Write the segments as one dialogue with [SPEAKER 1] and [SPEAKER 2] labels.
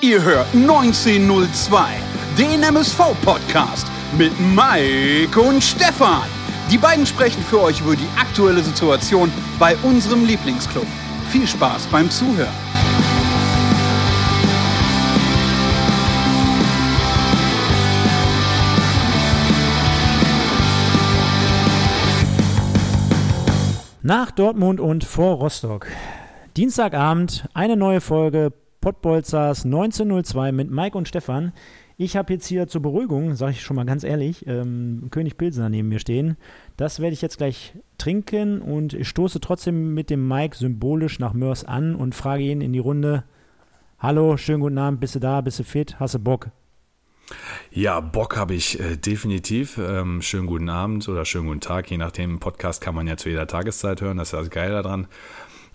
[SPEAKER 1] Ihr hört 1902, den MSV-Podcast mit Mike und Stefan. Die beiden sprechen für euch über die aktuelle Situation bei unserem Lieblingsclub. Viel Spaß beim Zuhören.
[SPEAKER 2] Nach Dortmund und vor Rostock. Dienstagabend, eine neue Folge Pottbolzers 1902 mit Mike und Stefan. Ich habe jetzt hier zur Beruhigung, sage ich schon mal ganz ehrlich, ähm, König Pilsener neben mir stehen. Das werde ich jetzt gleich trinken und ich stoße trotzdem mit dem Mike symbolisch nach Mörs an und frage ihn in die Runde: Hallo, schönen guten Abend, bist du da, bist du fit, hast du Bock?
[SPEAKER 3] Ja, Bock habe ich äh, definitiv. Ähm, schönen guten Abend oder schönen guten Tag. Je nachdem, Podcast kann man ja zu jeder Tageszeit hören. Das ist das Geile daran.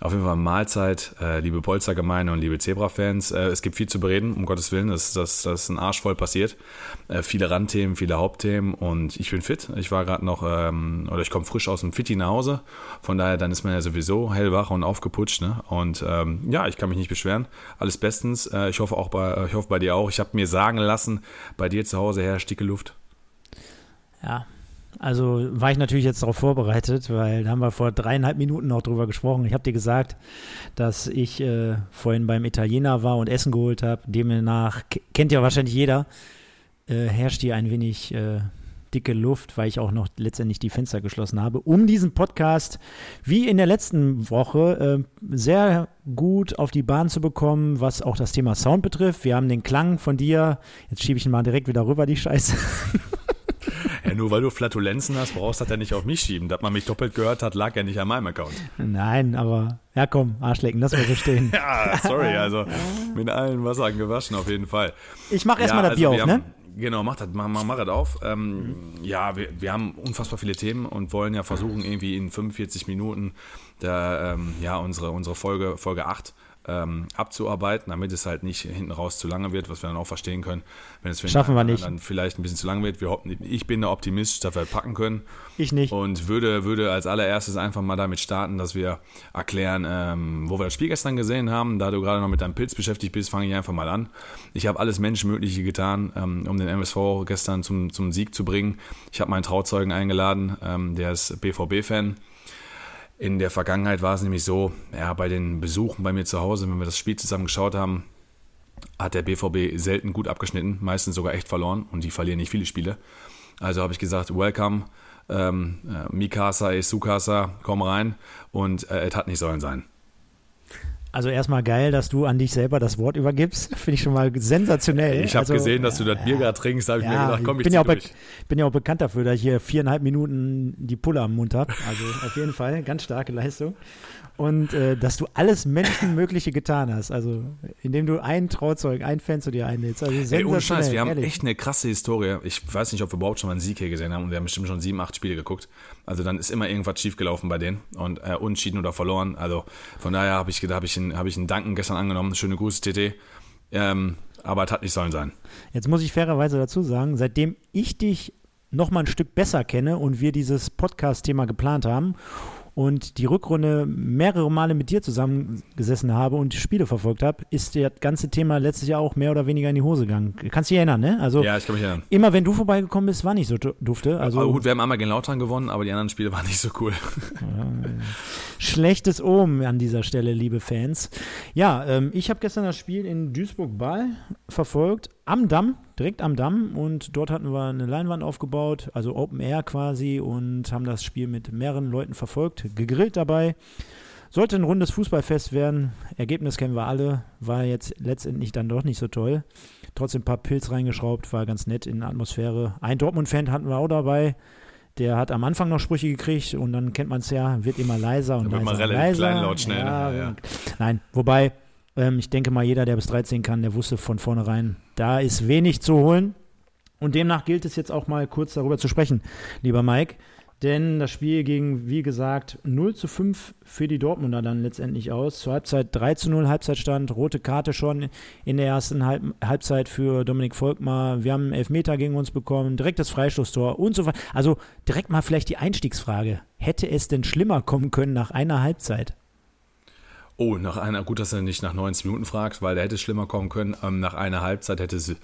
[SPEAKER 3] Auf jeden Fall Mahlzeit, äh, liebe Polstergemeinde und liebe Zebra-Fans. Äh, es gibt viel zu bereden, um Gottes Willen. Das, das, das ist ein Arsch voll passiert. Äh, viele Randthemen, viele Hauptthemen und ich bin fit. Ich war gerade noch, ähm, oder ich komme frisch aus dem Fitti nach Hause. Von daher, dann ist man ja sowieso hellwach und aufgeputscht. Ne? Und ähm, ja, ich kann mich nicht beschweren. Alles bestens. Äh, ich hoffe auch bei, ich hoffe bei dir auch. Ich habe mir sagen lassen, bei dir zu Hause herrscht dicke Luft.
[SPEAKER 2] Ja, also war ich natürlich jetzt darauf vorbereitet, weil da haben wir vor dreieinhalb Minuten noch drüber gesprochen. Ich habe dir gesagt, dass ich äh, vorhin beim Italiener war und Essen geholt habe. Demnach kennt ja wahrscheinlich jeder, äh, herrscht hier ein wenig äh, dicke Luft, weil ich auch noch letztendlich die Fenster geschlossen habe, um diesen Podcast wie in der letzten Woche äh, sehr gut auf die Bahn zu bekommen, was auch das Thema Sound betrifft. Wir haben den Klang von dir, jetzt schiebe ich ihn mal direkt wieder rüber, die Scheiße.
[SPEAKER 3] Ja, nur weil du Flatulenzen hast, brauchst du das ja nicht auf mich schieben. Dass man mich doppelt gehört hat, lag ja nicht an meinem Account.
[SPEAKER 2] Nein, aber ja komm, Arschlecken, lass mal so stehen.
[SPEAKER 3] ja, sorry, also mit allen Wassern gewaschen auf jeden Fall.
[SPEAKER 2] Ich mach erstmal ja, das Bier also auf, ne?
[SPEAKER 3] Genau, mach das, mach, mach, mach das auf. Ähm. Ja, wir, wir haben unfassbar viele Themen und wollen ja versuchen, irgendwie in 45 Minuten da, ähm, ja, unsere, unsere Folge, Folge 8 ähm, abzuarbeiten, damit es halt nicht hinten raus zu lange wird, was wir dann auch verstehen können. Wenn es
[SPEAKER 2] Schaffen wir nicht.
[SPEAKER 3] dann vielleicht ein bisschen zu lang wird. Wir, ich bin der Optimist, dass wir packen können.
[SPEAKER 2] Ich nicht.
[SPEAKER 3] Und würde, würde als allererstes einfach mal damit starten, dass wir erklären, ähm, wo wir das Spiel gestern gesehen haben. Da du gerade noch mit deinem Pilz beschäftigt bist, fange ich einfach mal an. Ich habe alles Menschenmögliche getan, ähm, um den MSV gestern zum, zum Sieg zu bringen. Ich habe meinen Trauzeugen eingeladen, ähm, der ist BVB-Fan. In der Vergangenheit war es nämlich so, ja, bei den Besuchen bei mir zu Hause, wenn wir das Spiel zusammen geschaut haben, hat der BVB selten gut abgeschnitten, meistens sogar echt verloren und die verlieren nicht viele Spiele. Also habe ich gesagt, welcome, ähm, äh, Mikasa ist Sukasa, komm rein und äh, es hat nicht sollen sein.
[SPEAKER 2] Also erstmal geil, dass du an dich selber das Wort übergibst. Finde ich schon mal sensationell.
[SPEAKER 3] Ich habe
[SPEAKER 2] also,
[SPEAKER 3] gesehen, dass du das Bier gerade trinkst. Da habe ich ja, mir gedacht, komm, ich
[SPEAKER 2] bin ja, auch bin ja auch bekannt dafür, dass ich hier viereinhalb Minuten die Pulle am Mund habe. Also auf jeden Fall, ganz starke Leistung und äh, dass du alles Menschenmögliche getan hast. Also, indem du einen Trauzeug, einen Fan zu dir einlädst. Also,
[SPEAKER 3] Ey, ohne Scheiß, wir haben ehrlich. echt eine krasse Historie. Ich weiß nicht, ob wir überhaupt schon mal einen Sieg hier gesehen haben und wir haben bestimmt schon sieben, acht Spiele geguckt. Also, dann ist immer irgendwas schiefgelaufen bei denen und äh, unschieden oder verloren. Also, von daher habe ich habe ich, einen, hab ich einen Danken gestern angenommen. Schöne Grüße, TT. Ähm, aber es hat nicht sollen sein.
[SPEAKER 2] Jetzt muss ich fairerweise dazu sagen, seitdem ich dich noch mal ein Stück besser kenne und wir dieses Podcast-Thema geplant haben und die Rückrunde mehrere Male mit dir zusammengesessen habe und die Spiele verfolgt habe, ist das ganze Thema letztes Jahr auch mehr oder weniger in die Hose gegangen. Kannst du dich erinnern, ne? Also
[SPEAKER 3] ja, ich kann mich erinnern.
[SPEAKER 2] Immer wenn du vorbeigekommen bist, war nicht so dufte. Also,
[SPEAKER 3] aber gut, wir haben einmal gegen Lautern gewonnen, aber die anderen Spiele waren nicht so cool.
[SPEAKER 2] Schlechtes Omen an dieser Stelle, liebe Fans. Ja, ähm, ich habe gestern das Spiel in Duisburg-Ball verfolgt, am Damm, direkt am Damm und dort hatten wir eine Leinwand aufgebaut, also Open Air quasi und haben das Spiel mit mehreren Leuten verfolgt, gegrillt dabei. Sollte ein rundes Fußballfest werden. Ergebnis kennen wir alle, war jetzt letztendlich dann doch nicht so toll. Trotzdem ein paar Pilz reingeschraubt, war ganz nett in der Atmosphäre. Ein Dortmund-Fan hatten wir auch dabei. Der hat am Anfang noch Sprüche gekriegt und dann kennt man es ja, wird immer leiser und
[SPEAKER 3] da
[SPEAKER 2] leiser.
[SPEAKER 3] Wird man relativ leiser. kleinlaut schnell. Ja,
[SPEAKER 2] ja. Nein, wobei ähm, ich denke mal, jeder, der bis 13 kann, der wusste von vornherein, da ist wenig zu holen. Und demnach gilt es jetzt auch mal kurz darüber zu sprechen, lieber Mike. Denn das Spiel ging, wie gesagt, 0 zu 5 für die Dortmunder dann letztendlich aus. Zur Halbzeit 3 zu 0 Halbzeitstand, rote Karte schon in der ersten Halb Halbzeit für Dominik Volkmar. Wir haben einen Elfmeter gegen uns bekommen, direkt das Freistoßtor und so weiter. Also direkt mal vielleicht die Einstiegsfrage. Hätte es denn schlimmer kommen können nach einer Halbzeit?
[SPEAKER 3] Oh, nach einer, gut, dass er nicht nach 90 Minuten fragt, weil da hätte es schlimmer kommen können. Ähm, nach einer Halbzeit hätte es,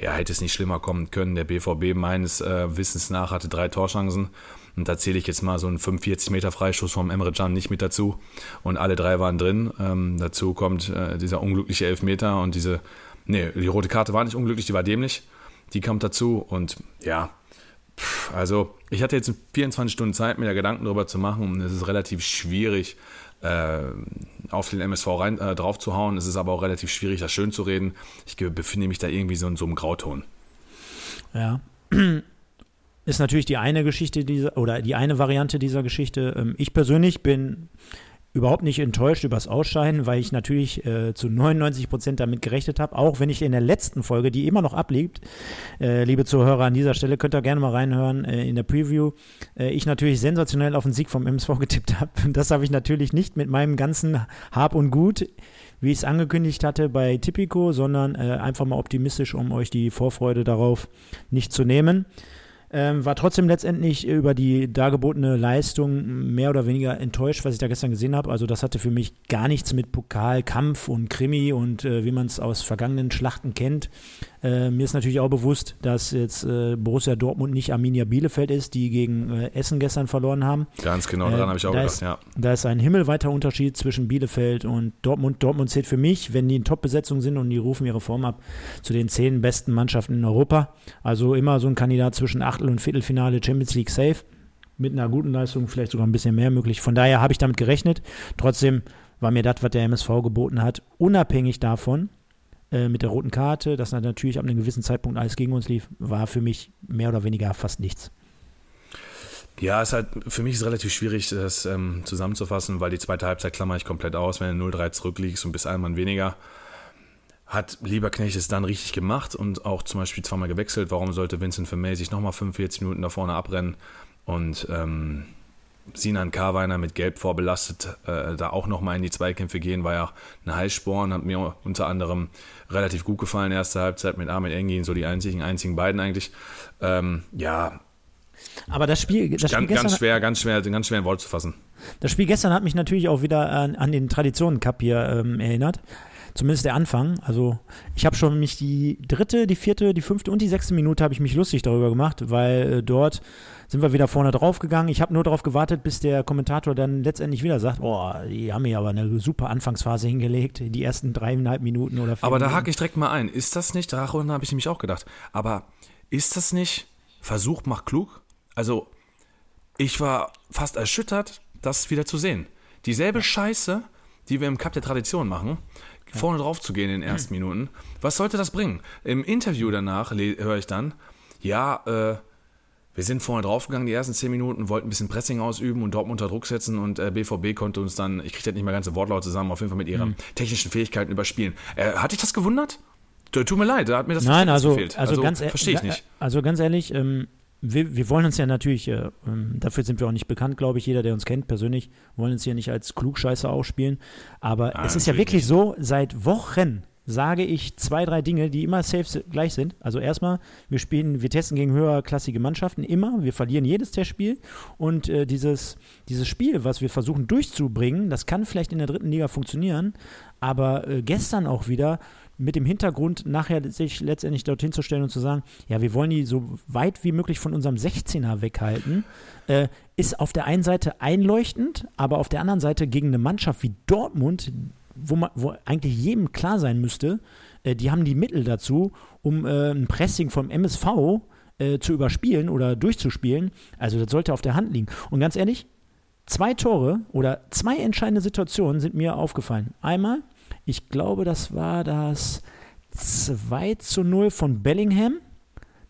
[SPEAKER 3] ja, hätte es nicht schlimmer kommen können. Der BVB meines äh, Wissens nach hatte drei Torchancen. Und da zähle ich jetzt mal so einen 45 Meter Freistoß vom Emre Can nicht mit dazu. Und alle drei waren drin. Ähm, dazu kommt äh, dieser unglückliche Elfmeter und diese, nee, die rote Karte war nicht unglücklich, die war dämlich. Die kommt dazu und ja, also ich hatte jetzt 24 Stunden Zeit, mir da Gedanken darüber zu machen und es ist relativ schwierig, auf den MSV rein, äh, drauf zu hauen. Es ist aber auch relativ schwierig, das schön zu reden. Ich befinde mich da irgendwie so in so einem Grauton.
[SPEAKER 2] Ja. Ist natürlich die eine Geschichte dieser, oder die eine Variante dieser Geschichte. Ähm, ich persönlich bin überhaupt nicht enttäuscht übers Ausscheiden, weil ich natürlich äh, zu 99 Prozent damit gerechnet habe, auch wenn ich in der letzten Folge, die immer noch abliegt, äh, liebe Zuhörer an dieser Stelle, könnt ihr gerne mal reinhören äh, in der Preview, äh, ich natürlich sensationell auf den Sieg vom MSV getippt habe. Das habe ich natürlich nicht mit meinem ganzen Hab und Gut wie ich es angekündigt hatte bei Tipico, sondern äh, einfach mal optimistisch, um euch die Vorfreude darauf nicht zu nehmen. Ähm, war trotzdem letztendlich über die dargebotene Leistung mehr oder weniger enttäuscht, was ich da gestern gesehen habe. Also das hatte für mich gar nichts mit Pokalkampf und Krimi und äh, wie man es aus vergangenen Schlachten kennt. Äh, mir ist natürlich auch bewusst, dass jetzt äh, Borussia Dortmund nicht Arminia Bielefeld ist, die gegen äh, Essen gestern verloren haben.
[SPEAKER 3] Ganz genau, daran habe ich auch
[SPEAKER 2] da
[SPEAKER 3] gedacht,
[SPEAKER 2] ist,
[SPEAKER 3] ja.
[SPEAKER 2] Da ist ein himmelweiter Unterschied zwischen Bielefeld und Dortmund. Dortmund zählt für mich, wenn die in Top-Besetzung sind und die rufen ihre Form ab, zu den zehn besten Mannschaften in Europa. Also immer so ein Kandidat zwischen Achtel- und Viertelfinale Champions League safe. Mit einer guten Leistung vielleicht sogar ein bisschen mehr möglich. Von daher habe ich damit gerechnet. Trotzdem war mir das, was der MSV geboten hat, unabhängig davon, äh, mit der roten Karte, dass natürlich ab einem gewissen Zeitpunkt alles gegen uns lief, war für mich mehr oder weniger fast nichts.
[SPEAKER 3] Ja, ist halt, für mich ist es relativ schwierig, das ähm, zusammenzufassen, weil die zweite Halbzeit klammer ich komplett aus, wenn du 0-3 zurückliegst und bis ein Mann weniger. Hat Lieberknecht es dann richtig gemacht und auch zum Beispiel zweimal gewechselt. Warum sollte Vincent Vermey sich nochmal 45 Minuten da vorne abrennen und ähm, Sinan Karweiner mit Gelb vorbelastet, äh, da auch nochmal in die Zweikämpfe gehen, war ja ein Heißsporn, hat mir unter anderem relativ gut gefallen, erste Halbzeit mit Ahmed Engin, so die einzigen, einzigen beiden eigentlich. Ähm, ja.
[SPEAKER 2] Aber das Spiel, das
[SPEAKER 3] Spiel ganz, gestern, ganz schwer, ganz schwer, ganz schwer in Wort zu fassen.
[SPEAKER 2] Das Spiel gestern hat mich natürlich auch wieder an, an den Traditionen Cup hier ähm, erinnert. Zumindest der Anfang. Also ich habe schon mich die dritte, die vierte, die fünfte und die sechste Minute habe ich mich lustig darüber gemacht, weil äh, dort sind wir wieder vorne drauf gegangen. Ich habe nur darauf gewartet, bis der Kommentator dann letztendlich wieder sagt, oh, die haben mir aber eine super Anfangsphase hingelegt, die ersten dreieinhalb Minuten oder
[SPEAKER 3] vier Aber da hake ich direkt mal ein. Ist das nicht, Rache, und da habe ich nämlich auch gedacht, aber ist das nicht Versuch macht klug? Also, ich war fast erschüttert, das wieder zu sehen. Dieselbe Scheiße, die wir im Cup der Tradition machen, vorne drauf zu gehen in den ersten Minuten. Was sollte das bringen? Im Interview danach höre ich dann, ja, äh, wir sind vorne draufgegangen, die ersten zehn Minuten, wollten ein bisschen Pressing ausüben und Dortmund unter Druck setzen und äh, BVB konnte uns dann, ich kriege das nicht mehr ganze Wortlaut zusammen, auf jeden Fall mit ihren mhm. technischen Fähigkeiten überspielen. Äh, hat dich das gewundert? Tut mir leid, da hat mir das
[SPEAKER 2] Nein, also, gefehlt.
[SPEAKER 3] Also,
[SPEAKER 2] also ganz e- verstehe ich nicht. Also ganz ehrlich, ähm, wir, wir, wollen uns ja natürlich, äh, ähm, dafür sind wir auch nicht bekannt, glaube ich, jeder, der uns kennt persönlich, wollen uns hier nicht als Klugscheißer ausspielen. Aber Nein, es ist ja wirklich nicht. so, seit Wochen sage ich zwei, drei Dinge, die immer safe gleich sind. Also erstmal, wir spielen, wir testen gegen höherklassige Mannschaften immer, wir verlieren jedes Testspiel. Und äh, dieses, dieses Spiel, was wir versuchen durchzubringen, das kann vielleicht in der dritten Liga funktionieren, aber äh, gestern auch wieder mit dem Hintergrund, nachher sich letztendlich dorthin zu stellen und zu sagen, ja, wir wollen die so weit wie möglich von unserem 16er weghalten, äh, ist auf der einen Seite einleuchtend, aber auf der anderen Seite gegen eine Mannschaft wie Dortmund, wo, man, wo eigentlich jedem klar sein müsste, äh, die haben die Mittel dazu, um äh, ein Pressing vom MSV äh, zu überspielen oder durchzuspielen. Also das sollte auf der Hand liegen. Und ganz ehrlich, zwei Tore oder zwei entscheidende Situationen sind mir aufgefallen. Einmal, ich glaube, das war das 2 zu 0 von Bellingham.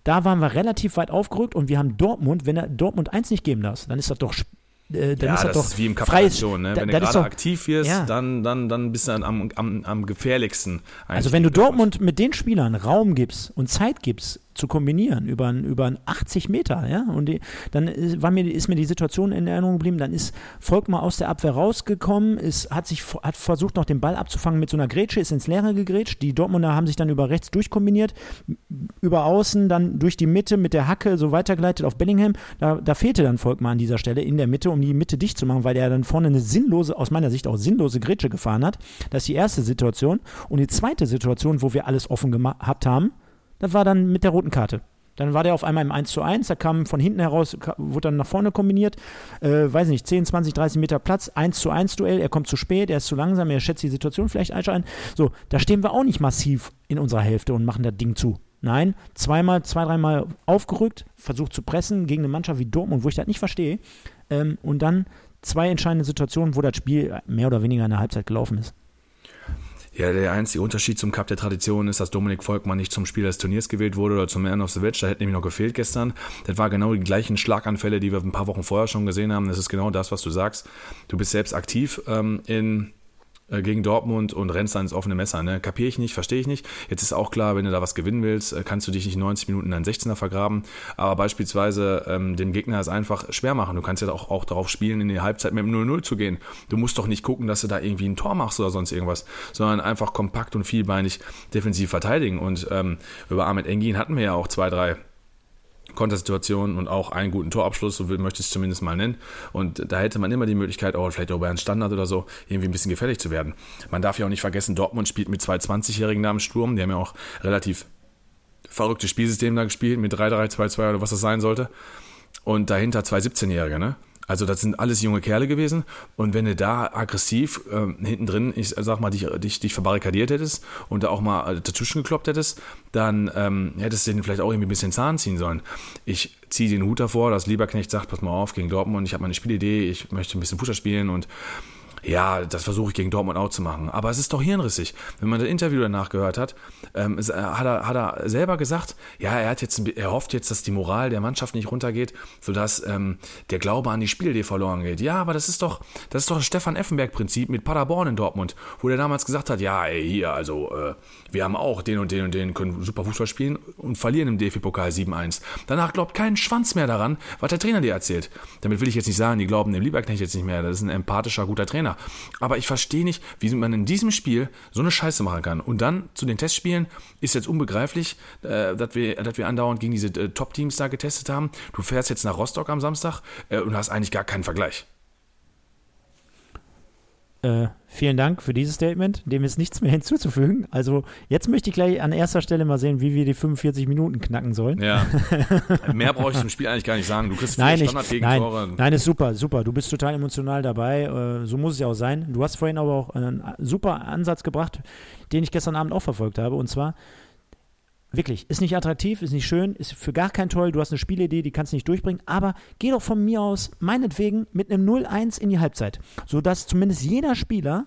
[SPEAKER 2] Da waren wir relativ weit aufgerückt und wir haben Dortmund, wenn er Dortmund 1 nicht geben darf, dann ist das doch
[SPEAKER 3] äh, dann ja, ist das, das ist wie im Kapitalisation, ne? Wenn da, du gerade aktiv wirst, ja. dann, dann, dann bist du dann am, am, am gefährlichsten.
[SPEAKER 2] Also wenn du Dortmund mit den Spielern Raum gibst und Zeit gibst, zu kombinieren über, über 80 Meter, ja. Und die, dann war mir, ist mir die Situation in Erinnerung geblieben. Dann ist Volkmar aus der Abwehr rausgekommen, ist, hat sich hat versucht, noch den Ball abzufangen mit so einer Grätsche, ist ins Leere gegrätscht. Die Dortmunder haben sich dann über rechts durchkombiniert, über außen, dann durch die Mitte mit der Hacke so weitergeleitet auf Bellingham. Da, da fehlte dann Volkmar an dieser Stelle in der Mitte, um die Mitte dicht zu machen, weil er dann vorne eine sinnlose, aus meiner Sicht auch sinnlose Grätsche gefahren hat. Das ist die erste Situation. Und die zweite Situation, wo wir alles offen gehabt haben, das war dann mit der roten Karte. Dann war der auf einmal im 1 zu 1, da kam von hinten heraus, wurde dann nach vorne kombiniert, äh, weiß nicht, 10, 20, 30 Meter Platz, 1 zu 1 Duell, er kommt zu spät, er ist zu langsam, er schätzt die Situation vielleicht ein. So, da stehen wir auch nicht massiv in unserer Hälfte und machen das Ding zu. Nein, zweimal, zwei, dreimal aufgerückt, versucht zu pressen gegen eine Mannschaft wie Dortmund, wo ich das nicht verstehe. Ähm, und dann zwei entscheidende Situationen, wo das Spiel mehr oder weniger in der Halbzeit gelaufen ist.
[SPEAKER 3] Ja, der einzige Unterschied zum Cup der Tradition ist, dass Dominik Volkmann nicht zum Spieler des Turniers gewählt wurde oder zum Man of the Match. Da hätte nämlich noch gefehlt gestern. Das war genau die gleichen Schlaganfälle, die wir ein paar Wochen vorher schon gesehen haben. Das ist genau das, was du sagst. Du bist selbst aktiv ähm, in äh, gegen Dortmund und rennst dann ins offene Messer. Ne? Kapiere ich nicht, verstehe ich nicht. Jetzt ist auch klar, wenn du da was gewinnen willst, äh, kannst du dich nicht 90 Minuten in einen 16er vergraben. Aber beispielsweise ähm, dem Gegner es einfach schwer machen. Du kannst ja auch, auch darauf spielen, in die Halbzeit mit dem 0-0 zu gehen. Du musst doch nicht gucken, dass du da irgendwie ein Tor machst oder sonst irgendwas, sondern einfach kompakt und vielbeinig defensiv verteidigen. Und ähm, über Ahmed Engin hatten wir ja auch zwei, drei Kontersituationen und auch einen guten Torabschluss, so möchte ich es zumindest mal nennen. Und da hätte man immer die Möglichkeit, auch vielleicht auch bei einem Standard oder so, irgendwie ein bisschen gefährlich zu werden. Man darf ja auch nicht vergessen, Dortmund spielt mit zwei 20-Jährigen da im Sturm. Die haben ja auch relativ verrücktes Spielsystem da gespielt, mit 3-3-2-2 oder was das sein sollte. Und dahinter zwei 17-Jährige, ne? Also das sind alles junge Kerle gewesen. Und wenn du da aggressiv ähm, hinten drin, ich sag mal, dich, dich, dich verbarrikadiert hättest und da auch mal äh, dazwischen gekloppt hättest, dann ähm, hättest du den vielleicht auch irgendwie ein bisschen Zahn ziehen sollen. Ich ziehe den Hut davor, dass Lieberknecht sagt, pass mal auf, gegen Dortmund, ich habe meine Spielidee, ich möchte ein bisschen Fußball spielen und ja, das versuche ich gegen Dortmund auch zu machen. Aber es ist doch hirnrissig. Wenn man das Interview danach gehört hat, ähm, hat, er, hat er selber gesagt, ja, er, hat jetzt, er hofft jetzt, dass die Moral der Mannschaft nicht runtergeht, sodass ähm, der Glaube an die Spielidee verloren geht. Ja, aber das ist doch das, ist doch das Stefan Effenberg-Prinzip mit Paderborn in Dortmund, wo der damals gesagt hat, ja, ey, hier, also äh, wir haben auch den und den und den, können super Fußball spielen und verlieren im DFB-Pokal 7-1. Danach glaubt kein Schwanz mehr daran, was der Trainer dir erzählt. Damit will ich jetzt nicht sagen, die glauben dem Lieberknecht jetzt nicht mehr, das ist ein empathischer, guter Trainer. Aber ich verstehe nicht, wie man in diesem Spiel so eine Scheiße machen kann. Und dann zu den Testspielen ist jetzt unbegreiflich, äh, dass, wir, dass wir andauernd gegen diese äh, Top-Teams da getestet haben. Du fährst jetzt nach Rostock am Samstag äh, und hast eigentlich gar keinen Vergleich.
[SPEAKER 2] Äh, vielen Dank für dieses Statement. Dem ist nichts mehr hinzuzufügen. Also jetzt möchte ich gleich an erster Stelle mal sehen, wie wir die 45 Minuten knacken sollen.
[SPEAKER 3] Ja. mehr brauche ich zum Spiel eigentlich gar nicht sagen. Du kriegst
[SPEAKER 2] nein, Standardgegentore. Nein, nein, ist super, super. Du bist total emotional dabei. Äh, so muss es ja auch sein. Du hast vorhin aber auch einen super Ansatz gebracht, den ich gestern Abend auch verfolgt habe. Und zwar Wirklich, ist nicht attraktiv, ist nicht schön, ist für gar kein toll. Du hast eine Spielidee, die kannst du nicht durchbringen, aber geh doch von mir aus, meinetwegen, mit einem 0-1 in die Halbzeit, sodass zumindest jeder Spieler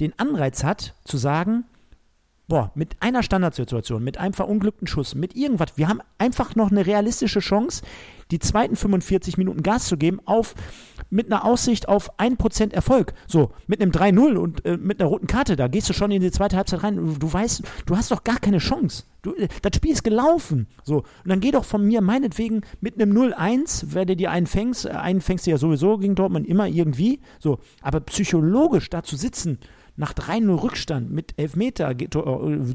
[SPEAKER 2] den Anreiz hat, zu sagen, boah, mit einer Standardsituation, mit einem verunglückten Schuss, mit irgendwas, wir haben einfach noch eine realistische Chance, die zweiten 45 Minuten Gas zu geben, auf, mit einer Aussicht auf 1% Erfolg. So, mit einem 3-0 und äh, mit einer roten Karte, da gehst du schon in die zweite Halbzeit rein. Du weißt, du hast doch gar keine Chance. Du, äh, das Spiel ist gelaufen. So, und dann geh doch von mir meinetwegen mit einem 0-1, wer dir einen fängst, äh, einen fängst du ja sowieso gegen Dortmund immer irgendwie. So, aber psychologisch da zu sitzen, nach 3-0 Rückstand mit Elfmeter, äh,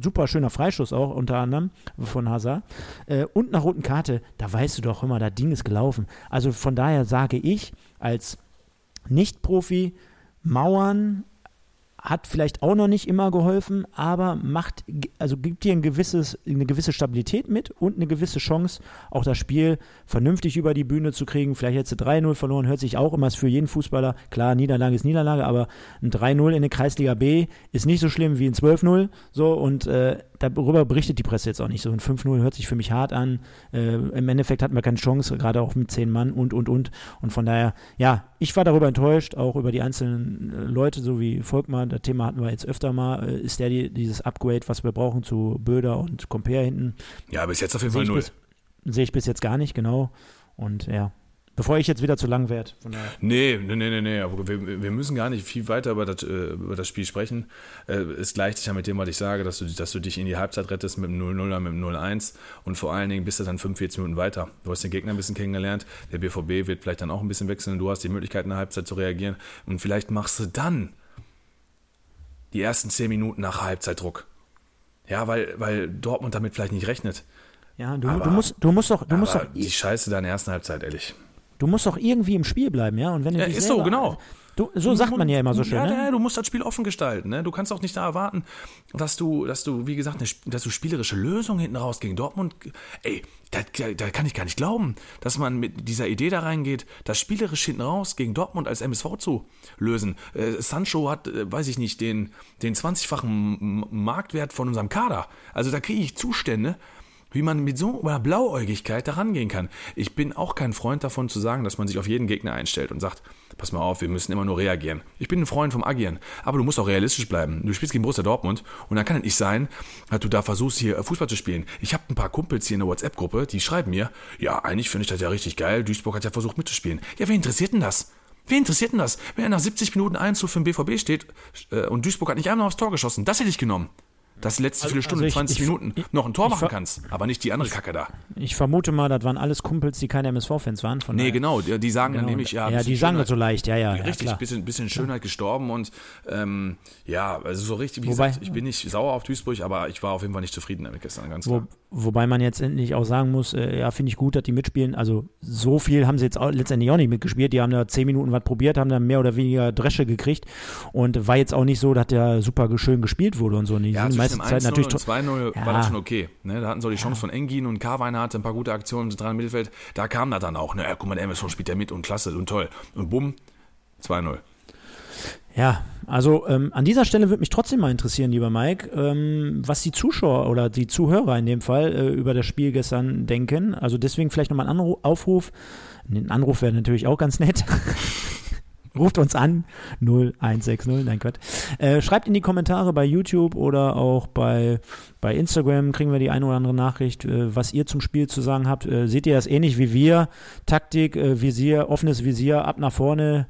[SPEAKER 2] super schöner Freischuss auch unter anderem von Hazard, äh, und nach roten Karte, da weißt du doch immer, das Ding ist gelaufen. Also von daher sage ich als Nicht-Profi, Mauern hat vielleicht auch noch nicht immer geholfen, aber macht, also gibt dir ein gewisses, eine gewisse Stabilität mit und eine gewisse Chance, auch das Spiel vernünftig über die Bühne zu kriegen. Vielleicht hättest du 3-0 verloren, hört sich auch immer für jeden Fußballer. Klar, Niederlage ist Niederlage, aber ein 3-0 in der Kreisliga B ist nicht so schlimm wie ein 12-0. So, und äh, darüber berichtet die Presse jetzt auch nicht. So ein 5-0 hört sich für mich hart an. Äh, Im Endeffekt hatten wir keine Chance, gerade auch mit 10 Mann und, und, und. Und von daher, ja, ich war darüber enttäuscht, auch über die einzelnen äh, Leute, so wie Volkmar, das Thema hatten wir jetzt öfter mal. Äh, ist der die, dieses Upgrade, was wir brauchen zu Böder und Compare hinten?
[SPEAKER 3] Ja, bis jetzt auf jeden Fall null.
[SPEAKER 2] Sehe ich bis jetzt gar nicht, genau. Und ja, Bevor ich jetzt wieder zu lang werde.
[SPEAKER 3] Nee, nee, nee, nee, aber wir, wir müssen gar nicht viel weiter über das, äh, über das Spiel sprechen. Äh, es gleicht sich ja mit dem, was ich sage, dass du, dass du dich in die Halbzeit rettest mit dem 0-0 oder mit dem 0-1 und vor allen Dingen bist du dann 45 Minuten weiter. Du hast den Gegner ein bisschen kennengelernt, der BVB wird vielleicht dann auch ein bisschen wechseln, du hast die Möglichkeit in der Halbzeit zu reagieren und vielleicht machst du dann die ersten 10 Minuten nach Halbzeitdruck. Ja, weil, weil Dortmund damit vielleicht nicht rechnet.
[SPEAKER 2] Ja, du, aber, du musst, du musst doch, du musst doch.
[SPEAKER 3] Die Scheiße deiner ersten Halbzeit, ehrlich.
[SPEAKER 2] Du musst doch irgendwie im Spiel bleiben, ja? Und wenn du
[SPEAKER 3] ja, ist so, genau.
[SPEAKER 2] Du, so sagt man ja immer so schön. Ja,
[SPEAKER 3] ne? du musst das Spiel offen gestalten. Ne? Du kannst auch nicht da erwarten, dass du, dass du, wie gesagt, eine, dass du spielerische Lösungen hinten raus gegen Dortmund. Ey, da, da, kann ich gar nicht glauben, dass man mit dieser Idee da reingeht, das spielerisch hinten raus gegen Dortmund als MSV zu lösen. Äh, Sancho hat, äh, weiß ich nicht, den, den 20-fachen Marktwert von unserem Kader. Also da kriege ich Zustände, wie man mit so einer Blauäugigkeit da rangehen kann. Ich bin auch kein Freund davon zu sagen, dass man sich auf jeden Gegner einstellt und sagt, pass mal auf, wir müssen immer nur reagieren. Ich bin ein Freund vom Agieren, aber du musst auch realistisch bleiben. Du spielst gegen Borussia Dortmund und dann kann es nicht sein, dass du da versuchst, hier Fußball zu spielen. Ich habe ein paar Kumpels hier in der WhatsApp-Gruppe, die schreiben mir, ja, eigentlich finde ich das ja richtig geil, Duisburg hat ja versucht mitzuspielen. Ja, wer interessiert denn das? Wer interessiert denn das? Wenn er nach 70 Minuten 1 zu für den BVB steht äh, und Duisburg hat nicht einmal aufs Tor geschossen, das hätte ich genommen dass du letzte also, Viertelstunde, also ich, 20 ich, Minuten ich, noch ein Tor machen kannst, aber nicht die andere Kacke da.
[SPEAKER 2] Ich vermute mal, das waren alles Kumpels, die keine MSV-Fans waren.
[SPEAKER 3] Von nee, genau, die, die sagen genau. dann nämlich, ja.
[SPEAKER 2] Ja, die sagen das so leicht, ja, ja.
[SPEAKER 3] Richtig,
[SPEAKER 2] ja,
[SPEAKER 3] bisschen, bisschen Schönheit gestorben und ähm, ja, also so richtig, wie Wobei, gesagt, ich bin nicht sauer auf Duisburg, aber ich war auf jeden Fall nicht zufrieden damit gestern, ganz klar.
[SPEAKER 2] Wo, wobei man jetzt endlich auch sagen muss, äh, ja, finde ich gut, dass die mitspielen. Also so viel haben sie jetzt auch, letztendlich auch nicht mitgespielt. Die haben da zehn Minuten was probiert, haben dann mehr oder weniger Dresche gekriegt und war jetzt auch nicht so, dass der super schön gespielt wurde und so. Die
[SPEAKER 3] ja, die meiste Zeit natürlich 2-0 ja. war das schon okay. Ne? Da hatten so die Chance von Engin und Karweiner hatte ein paar gute Aktionen im zentralen Mittelfeld. Da kam da dann auch. Ne? Ja, guck mal, der MSV spielt ja mit und klasse und toll. Und bumm, 2-0.
[SPEAKER 2] Ja, also ähm, an dieser Stelle würde mich trotzdem mal interessieren, lieber Mike, ähm, was die Zuschauer oder die Zuhörer in dem Fall äh, über das Spiel gestern denken. Also deswegen vielleicht nochmal ein Aufruf. Ein Anruf wäre natürlich auch ganz nett. Ruft uns an 0160, nein Gott. Äh, schreibt in die Kommentare bei YouTube oder auch bei, bei Instagram, kriegen wir die eine oder andere Nachricht, äh, was ihr zum Spiel zu sagen habt. Äh, seht ihr das ähnlich wie wir? Taktik, äh, Visier, offenes Visier, ab nach vorne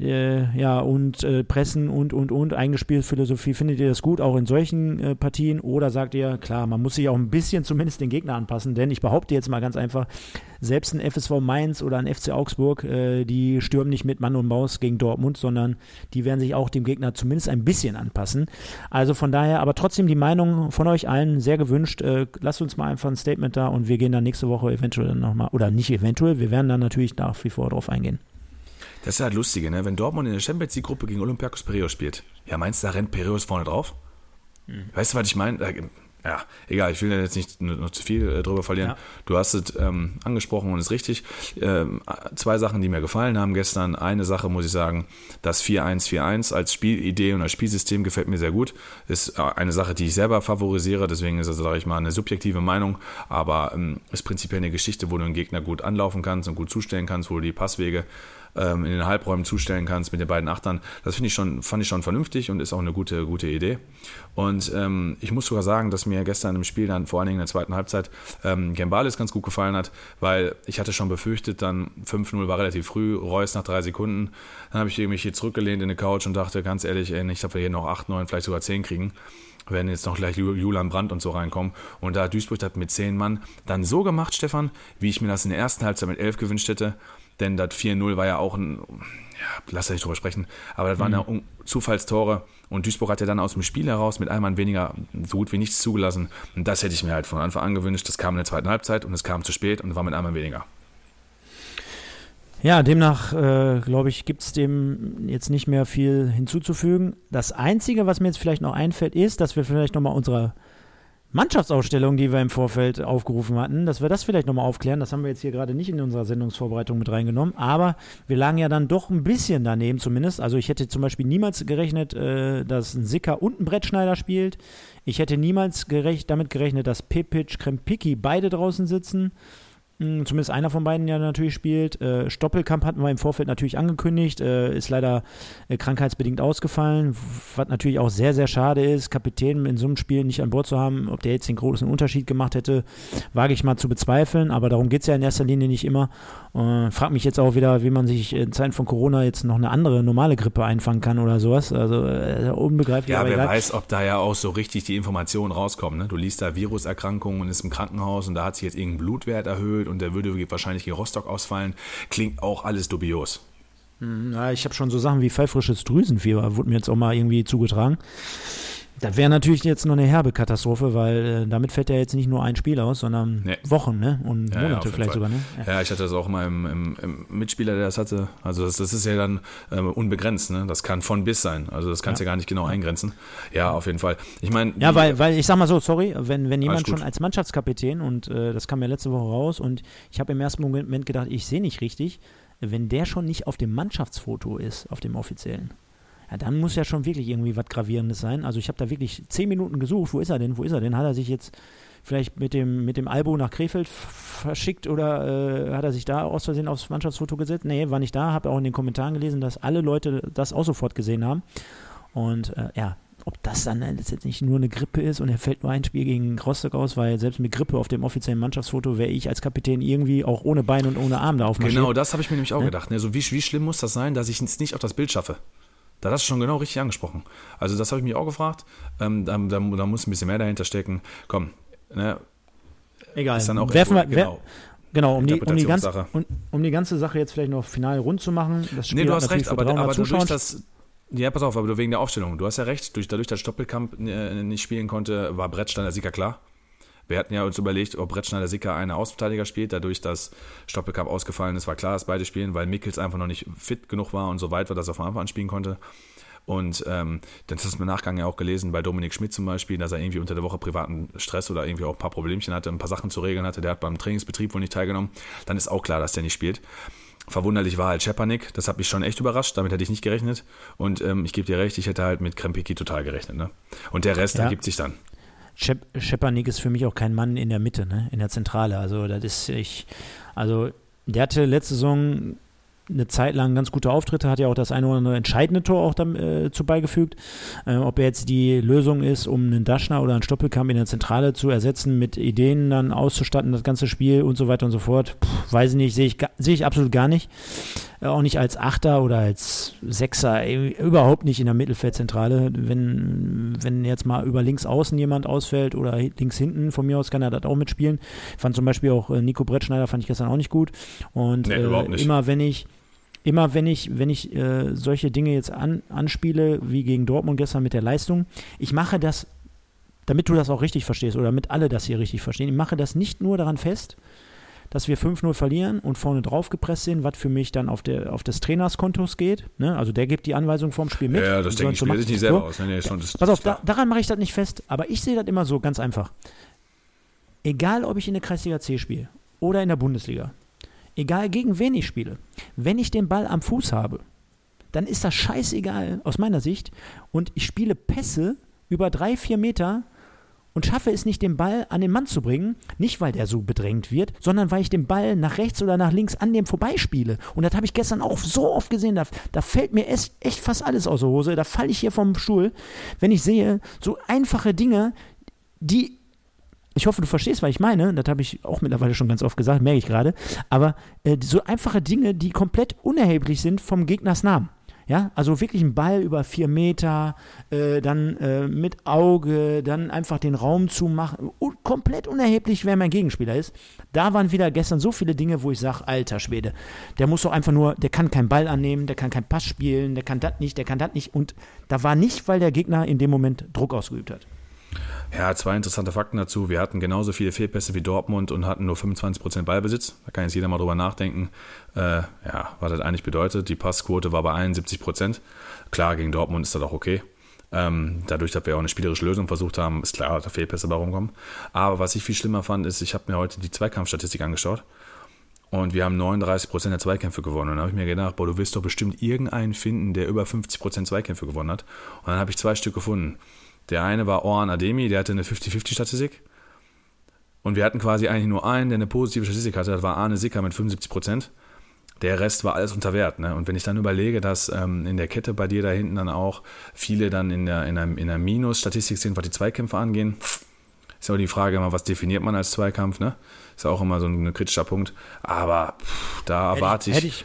[SPEAKER 2] äh, ja, und äh, Pressen und, und, und, eingespielt Philosophie. Findet ihr das gut, auch in solchen äh, Partien? Oder sagt ihr, klar, man muss sich auch ein bisschen zumindest den Gegner anpassen? Denn ich behaupte jetzt mal ganz einfach, selbst ein FSV Mainz oder ein FC Augsburg, äh, die stürmen nicht mit Mann und Maus gegen Dortmund, sondern die werden sich auch dem Gegner zumindest ein bisschen anpassen. Also von daher, aber trotzdem die Meinung von euch allen sehr gewünscht. Äh, lasst uns mal einfach ein Statement da und wir gehen dann nächste Woche eventuell nochmal, oder nicht eventuell, wir werden dann natürlich nach wie vor drauf eingehen.
[SPEAKER 3] Das ist ja halt Lustige, ne? Wenn Dortmund in der Champions League-Gruppe gegen Olympiakos Piraeus spielt, ja, meinst du, da rennt Piraeus vorne drauf? Hm. Weißt du, was ich meine? Ja, egal, ich will jetzt nicht noch zu viel äh, drüber verlieren. Ja. Du hast es ähm, angesprochen und ist richtig. Ähm, zwei Sachen, die mir gefallen haben gestern. Eine Sache muss ich sagen, das 4-1-4-1 als Spielidee und als Spielsystem gefällt mir sehr gut. Ist äh, eine Sache, die ich selber favorisiere, deswegen ist das, sage ich mal, eine subjektive Meinung, aber ähm, ist prinzipiell eine Geschichte, wo du einen Gegner gut anlaufen kannst und gut zustellen kannst, wo du die Passwege ähm, in den Halbräumen zustellen kannst mit den beiden Achtern. Das finde ich schon, fand ich schon vernünftig und ist auch eine gute, gute Idee. Und ähm, ich muss sogar sagen, dass mir gestern im Spiel dann vor allen Dingen in der zweiten Halbzeit ähm, Gembalis ganz gut gefallen hat, weil ich hatte schon befürchtet, dann 5-0 war relativ früh, Reus nach drei Sekunden. Dann habe ich mich hier zurückgelehnt in die Couch und dachte, ganz ehrlich, ey, nicht, dass wir hier noch 8, 9, vielleicht sogar 10 kriegen werden jetzt noch gleich Julian Brandt und so reinkommen. Und da Duisburg hat mit zehn Mann dann so gemacht, Stefan, wie ich mir das in der ersten Halbzeit mit elf gewünscht hätte. Denn das 4-0 war ja auch ein, ja, lass nicht drüber sprechen, aber das waren mhm. ja Zufallstore. Und Duisburg hat ja dann aus dem Spiel heraus mit einem Mann weniger so gut wie nichts zugelassen. Und das hätte ich mir halt von Anfang an gewünscht. Das kam in der zweiten Halbzeit und es kam zu spät und war mit einem Mann weniger.
[SPEAKER 2] Ja, demnach, äh, glaube ich, gibt es dem jetzt nicht mehr viel hinzuzufügen. Das Einzige, was mir jetzt vielleicht noch einfällt, ist, dass wir vielleicht nochmal unsere Mannschaftsausstellung, die wir im Vorfeld aufgerufen hatten, dass wir das vielleicht nochmal aufklären. Das haben wir jetzt hier gerade nicht in unserer Sendungsvorbereitung mit reingenommen, aber wir lagen ja dann doch ein bisschen daneben zumindest. Also ich hätte zum Beispiel niemals gerechnet, äh, dass ein Sicker und ein Brettschneider spielt. Ich hätte niemals gerecht, damit gerechnet, dass Pepic, Krempicki beide draußen sitzen. Hm, zumindest einer von beiden ja natürlich spielt. Äh, Stoppelkamp hatten wir im Vorfeld natürlich angekündigt, äh, ist leider äh, krankheitsbedingt ausgefallen, was natürlich auch sehr, sehr schade ist, Kapitän in so einem Spiel nicht an Bord zu haben. Ob der jetzt den großen Unterschied gemacht hätte, wage ich mal zu bezweifeln, aber darum geht es ja in erster Linie nicht immer. Äh, frag mich jetzt auch wieder, wie man sich in Zeiten von Corona jetzt noch eine andere normale Grippe einfangen kann oder sowas. Also äh, unbegreiflich.
[SPEAKER 3] Ja, wer egal. weiß, ob da ja auch so richtig die Informationen rauskommen. Ne? Du liest da Viruserkrankungen und ist im Krankenhaus und da hat sich jetzt irgendein Blutwert erhöht und der würde wahrscheinlich gegen Rostock ausfallen. Klingt auch alles dubios.
[SPEAKER 2] Hm, ja, ich habe schon so Sachen wie pfeifrisches Drüsenfieber, wurde mir jetzt auch mal irgendwie zugetragen. Das wäre natürlich jetzt noch eine herbe Katastrophe, weil äh, damit fällt ja jetzt nicht nur ein Spiel aus, sondern nee. Wochen ne? und ja, Monate ja, vielleicht sogar. Ne?
[SPEAKER 3] Ja. ja. ich hatte das auch mal im, im, im, Mitspieler, der das hatte. Also das, das ist ja dann äh, unbegrenzt. Ne? Das kann von bis sein. Also das kannst du ja. gar nicht genau eingrenzen. Ja, auf jeden Fall. Ich meine.
[SPEAKER 2] Ja, weil, weil ich sag mal so, sorry, wenn, wenn jemand schon als Mannschaftskapitän und äh, das kam ja letzte Woche raus und ich habe im ersten Moment gedacht, ich sehe nicht richtig, wenn der schon nicht auf dem Mannschaftsfoto ist, auf dem offiziellen ja, dann muss ja schon wirklich irgendwie was Gravierendes sein. Also ich habe da wirklich zehn Minuten gesucht, wo ist er denn, wo ist er denn? Hat er sich jetzt vielleicht mit dem, mit dem Albo nach Krefeld verschickt oder äh, hat er sich da aus Versehen aufs Mannschaftsfoto gesetzt? Nee, war nicht da. Habe auch in den Kommentaren gelesen, dass alle Leute das auch sofort gesehen haben. Und äh, ja, ob das dann jetzt nicht nur eine Grippe ist und er fällt nur ein Spiel gegen Rostock aus, weil selbst mit Grippe auf dem offiziellen Mannschaftsfoto wäre ich als Kapitän irgendwie auch ohne Bein und ohne Arm da aufmarschiert.
[SPEAKER 3] Genau, das habe ich mir nämlich auch ja? gedacht. Ne? So wie, wie schlimm muss das sein, dass ich es nicht auf das Bild schaffe? Da hast du schon genau richtig angesprochen. Also das habe ich mich auch gefragt. Ähm, da, da, da, muss ein bisschen mehr dahinter stecken. Komm, ne?
[SPEAKER 2] Egal. Ist dann auch Werfen wir, genau. Genau, um die, um, die ganze, um, um, die ganze Sache jetzt vielleicht noch final rund zu machen.
[SPEAKER 3] Das Spiel nee, du hast recht, aber, aber dadurch, dass, ja, pass auf, aber wegen der Aufstellung. Du hast ja recht, durch, dadurch, dass Stoppelkamp äh, nicht spielen konnte, war Brettstein der Sieger klar. Wir hatten ja uns überlegt, ob Brett Schneider-Sicker eine Außenverteidiger spielt. Dadurch, dass Stoppelkamp ausgefallen ist, war klar, dass beide spielen, weil Mickels einfach noch nicht fit genug war und so weit war, dass er von Anfang an spielen konnte. Und ähm, das hast du im Nachgang ja auch gelesen bei Dominik Schmidt zum Beispiel, dass er irgendwie unter der Woche privaten Stress oder irgendwie auch ein paar Problemchen hatte, ein paar Sachen zu regeln hatte. Der hat beim Trainingsbetrieb wohl nicht teilgenommen. Dann ist auch klar, dass der nicht spielt. Verwunderlich war halt Schepanik, das hat mich schon echt überrascht, damit hätte ich nicht gerechnet. Und ähm, ich gebe dir recht, ich hätte halt mit Krempiki total gerechnet. Ne? Und der Rest ja. ergibt sich dann.
[SPEAKER 2] Schep ist für mich auch kein Mann in der Mitte, ne? in der Zentrale. Also das ist ich, also der hatte letzte Saison eine Zeit lang ganz gute Auftritte, hat ja auch das eine oder andere entscheidende Tor auch dazu äh, beigefügt. Äh, ob er jetzt die Lösung ist, um einen Daschner oder einen Stoppelkamp in der Zentrale zu ersetzen, mit Ideen dann auszustatten, das ganze Spiel und so weiter und so fort, Puh, weiß ich nicht, sehe ich, seh ich absolut gar nicht. Äh, auch nicht als Achter oder als Sechser, äh, überhaupt nicht in der Mittelfeldzentrale. Wenn, wenn jetzt mal über links außen jemand ausfällt oder links hinten, von mir aus kann er das auch mitspielen. Ich fand zum Beispiel auch äh, Nico Brettschneider fand ich gestern auch nicht gut. Und nee, äh, immer wenn ich immer wenn ich, wenn ich äh, solche Dinge jetzt an, anspiele, wie gegen Dortmund gestern mit der Leistung, ich mache das, damit du das auch richtig verstehst oder damit alle das hier richtig verstehen, ich mache das nicht nur daran fest, dass wir 5-0 verlieren und vorne drauf gepresst sind, was für mich dann auf, der, auf des Trainerskontos geht. Ne? Also der gibt die Anweisung vom Spiel mit.
[SPEAKER 3] Ja, das denke ich, spielt sich nicht selber so. aus. Nee, nee,
[SPEAKER 2] schon, das, Pass auf, da, daran mache ich das nicht fest, aber ich sehe das immer so ganz einfach. Egal, ob ich in der Kreisliga C spiele oder in der Bundesliga, egal gegen wen ich spiele, wenn ich den Ball am Fuß habe, dann ist das scheißegal aus meiner Sicht und ich spiele Pässe über drei, vier Meter und schaffe es nicht, den Ball an den Mann zu bringen, nicht weil der so bedrängt wird, sondern weil ich den Ball nach rechts oder nach links an dem vorbeispiele. Und das habe ich gestern auch so oft gesehen, da, da fällt mir echt, echt fast alles aus der Hose, da falle ich hier vom Stuhl, wenn ich sehe, so einfache Dinge, die ich hoffe, du verstehst, was ich meine. Das habe ich auch mittlerweile schon ganz oft gesagt, merke ich gerade. Aber äh, so einfache Dinge, die komplett unerheblich sind vom Gegners Namen. Ja, also wirklich ein Ball über vier Meter, äh, dann äh, mit Auge, dann einfach den Raum zu machen. komplett unerheblich, wer mein Gegenspieler ist. Da waren wieder gestern so viele Dinge, wo ich sage, alter Schwede, der muss doch einfach nur, der kann keinen Ball annehmen, der kann keinen Pass spielen, der kann das nicht, der kann das nicht. Und da war nicht, weil der Gegner in dem Moment Druck ausgeübt hat.
[SPEAKER 3] Ja, zwei interessante Fakten dazu. Wir hatten genauso viele Fehlpässe wie Dortmund und hatten nur 25% Ballbesitz. Da kann jetzt jeder mal drüber nachdenken, äh, ja, was das eigentlich bedeutet. Die Passquote war bei 71%. Klar, gegen Dortmund ist das auch okay. Ähm, dadurch, dass wir auch eine spielerische Lösung versucht haben, ist klar, dass da Fehlpässe bei rumkommen. Aber was ich viel schlimmer fand, ist, ich habe mir heute die Zweikampfstatistik angeschaut. Und wir haben 39% der Zweikämpfe gewonnen. Und dann habe ich mir gedacht, boah, du wirst doch bestimmt irgendeinen finden, der über 50% Zweikämpfe gewonnen hat. Und dann habe ich zwei Stück gefunden. Der eine war Oran Ademi, der hatte eine 50-50-Statistik. Und wir hatten quasi eigentlich nur einen, der eine positive Statistik hatte, das war Arne Sicker mit 75 Prozent. Der Rest war alles unter Wert. Ne? Und wenn ich dann überlege, dass ähm, in der Kette bei dir da hinten dann auch viele dann in der, in der, in der Minus-Statistik sind, was die Zweikämpfe angehen, ist aber die Frage immer, was definiert man als Zweikampf, ne? Ist auch immer so ein kritischer Punkt. Aber pff, da erwarte ich.
[SPEAKER 2] Hätte ich,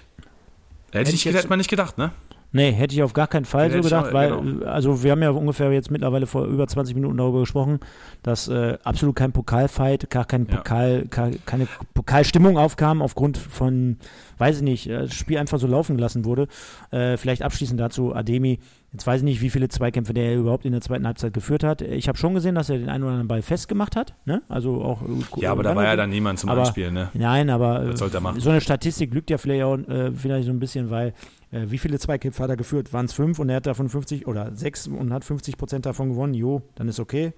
[SPEAKER 3] hätte, hätte, ich, hätte man nicht gedacht, ne?
[SPEAKER 2] Nee, hätte ich auf gar keinen Fall so gedacht, weil,
[SPEAKER 3] genau.
[SPEAKER 2] äh, also wir haben ja ungefähr jetzt mittlerweile vor über 20 Minuten darüber gesprochen, dass äh, absolut kein Pokalfight, gar kein
[SPEAKER 3] Ja.
[SPEAKER 2] Pokal, ka- keine Pokalstimmung aufkam aufgrund von, weiß ich nicht, äh, das Spiel einfach so laufen gelassen wurde. Äh, vielleicht abschließend dazu, Ademi, jetzt weiß ich nicht, wie viele Zweikämpfe der überhaupt in der zweiten Halbzeit geführt hat. Ich habe schon gesehen, dass er den einen oder anderen Ball festgemacht hat, ne? Also auch. äh,
[SPEAKER 3] Ja, aber da war ja dann niemand zum
[SPEAKER 2] aber-
[SPEAKER 3] Anspielen, ne?
[SPEAKER 2] Nein, aber
[SPEAKER 3] sollte er machen?
[SPEAKER 2] so eine Statistik lügt ja vielleicht auch äh, vielleicht so ein bisschen, weil äh, wie viele Zweikämpfe hat er geführt? Waren es fünf und er hat davon 50 oder sechs und hat 50 Prozent davon gewonnen? Jo, dann ist okay.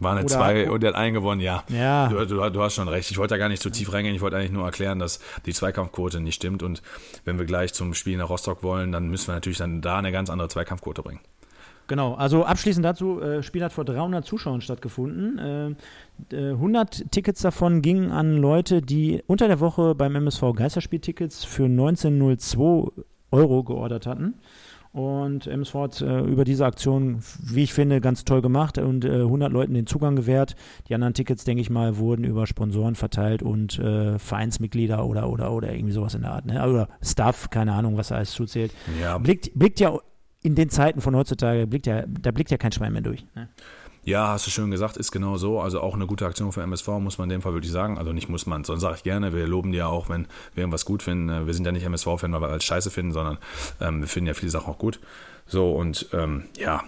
[SPEAKER 3] Waren
[SPEAKER 2] Oder-
[SPEAKER 3] zwei und der hat einen gewonnen, ja.
[SPEAKER 2] Ja,
[SPEAKER 3] Du, du, du hast schon recht. Ich wollte da gar nicht zu tief reingehen. Ich wollte eigentlich nur erklären, dass die Zweikampfquote nicht stimmt. Und wenn wir gleich zum Spiel nach Rostock wollen, dann müssen wir natürlich dann da eine ganz andere Zweikampfquote bringen.
[SPEAKER 2] Genau. Also abschließend dazu, äh, Spiel hat vor 300 Zuschauern stattgefunden. Äh, äh, 100 Tickets davon gingen an Leute, die unter der Woche beim MSV Geisterspieltickets für 1902 Euro geordert hatten. Und MSV hat äh, über diese Aktion, wie ich finde, ganz toll gemacht und äh, 100 Leuten den Zugang gewährt. Die anderen Tickets, denke ich mal, wurden über Sponsoren verteilt und äh, Vereinsmitglieder oder, oder, oder irgendwie sowas in der Art. Ne? Oder Staff, keine Ahnung, was da alles zuzählt.
[SPEAKER 3] Ja,
[SPEAKER 2] Blickt, blickt ja in den Zeiten von heutzutage, blickt ja, da blickt ja kein Schwein mehr durch. Ne?
[SPEAKER 3] Ja, hast du schön gesagt, ist genau so. Also auch eine gute Aktion für MSV, muss man in dem Fall wirklich sagen. Also nicht muss man, sondern sage ich gerne. Wir loben die ja auch, wenn wir irgendwas gut finden. Äh, Wir sind ja nicht MSV-Fan, weil wir alles scheiße finden, sondern ähm, wir finden ja viele Sachen auch gut. So, und ähm, ja,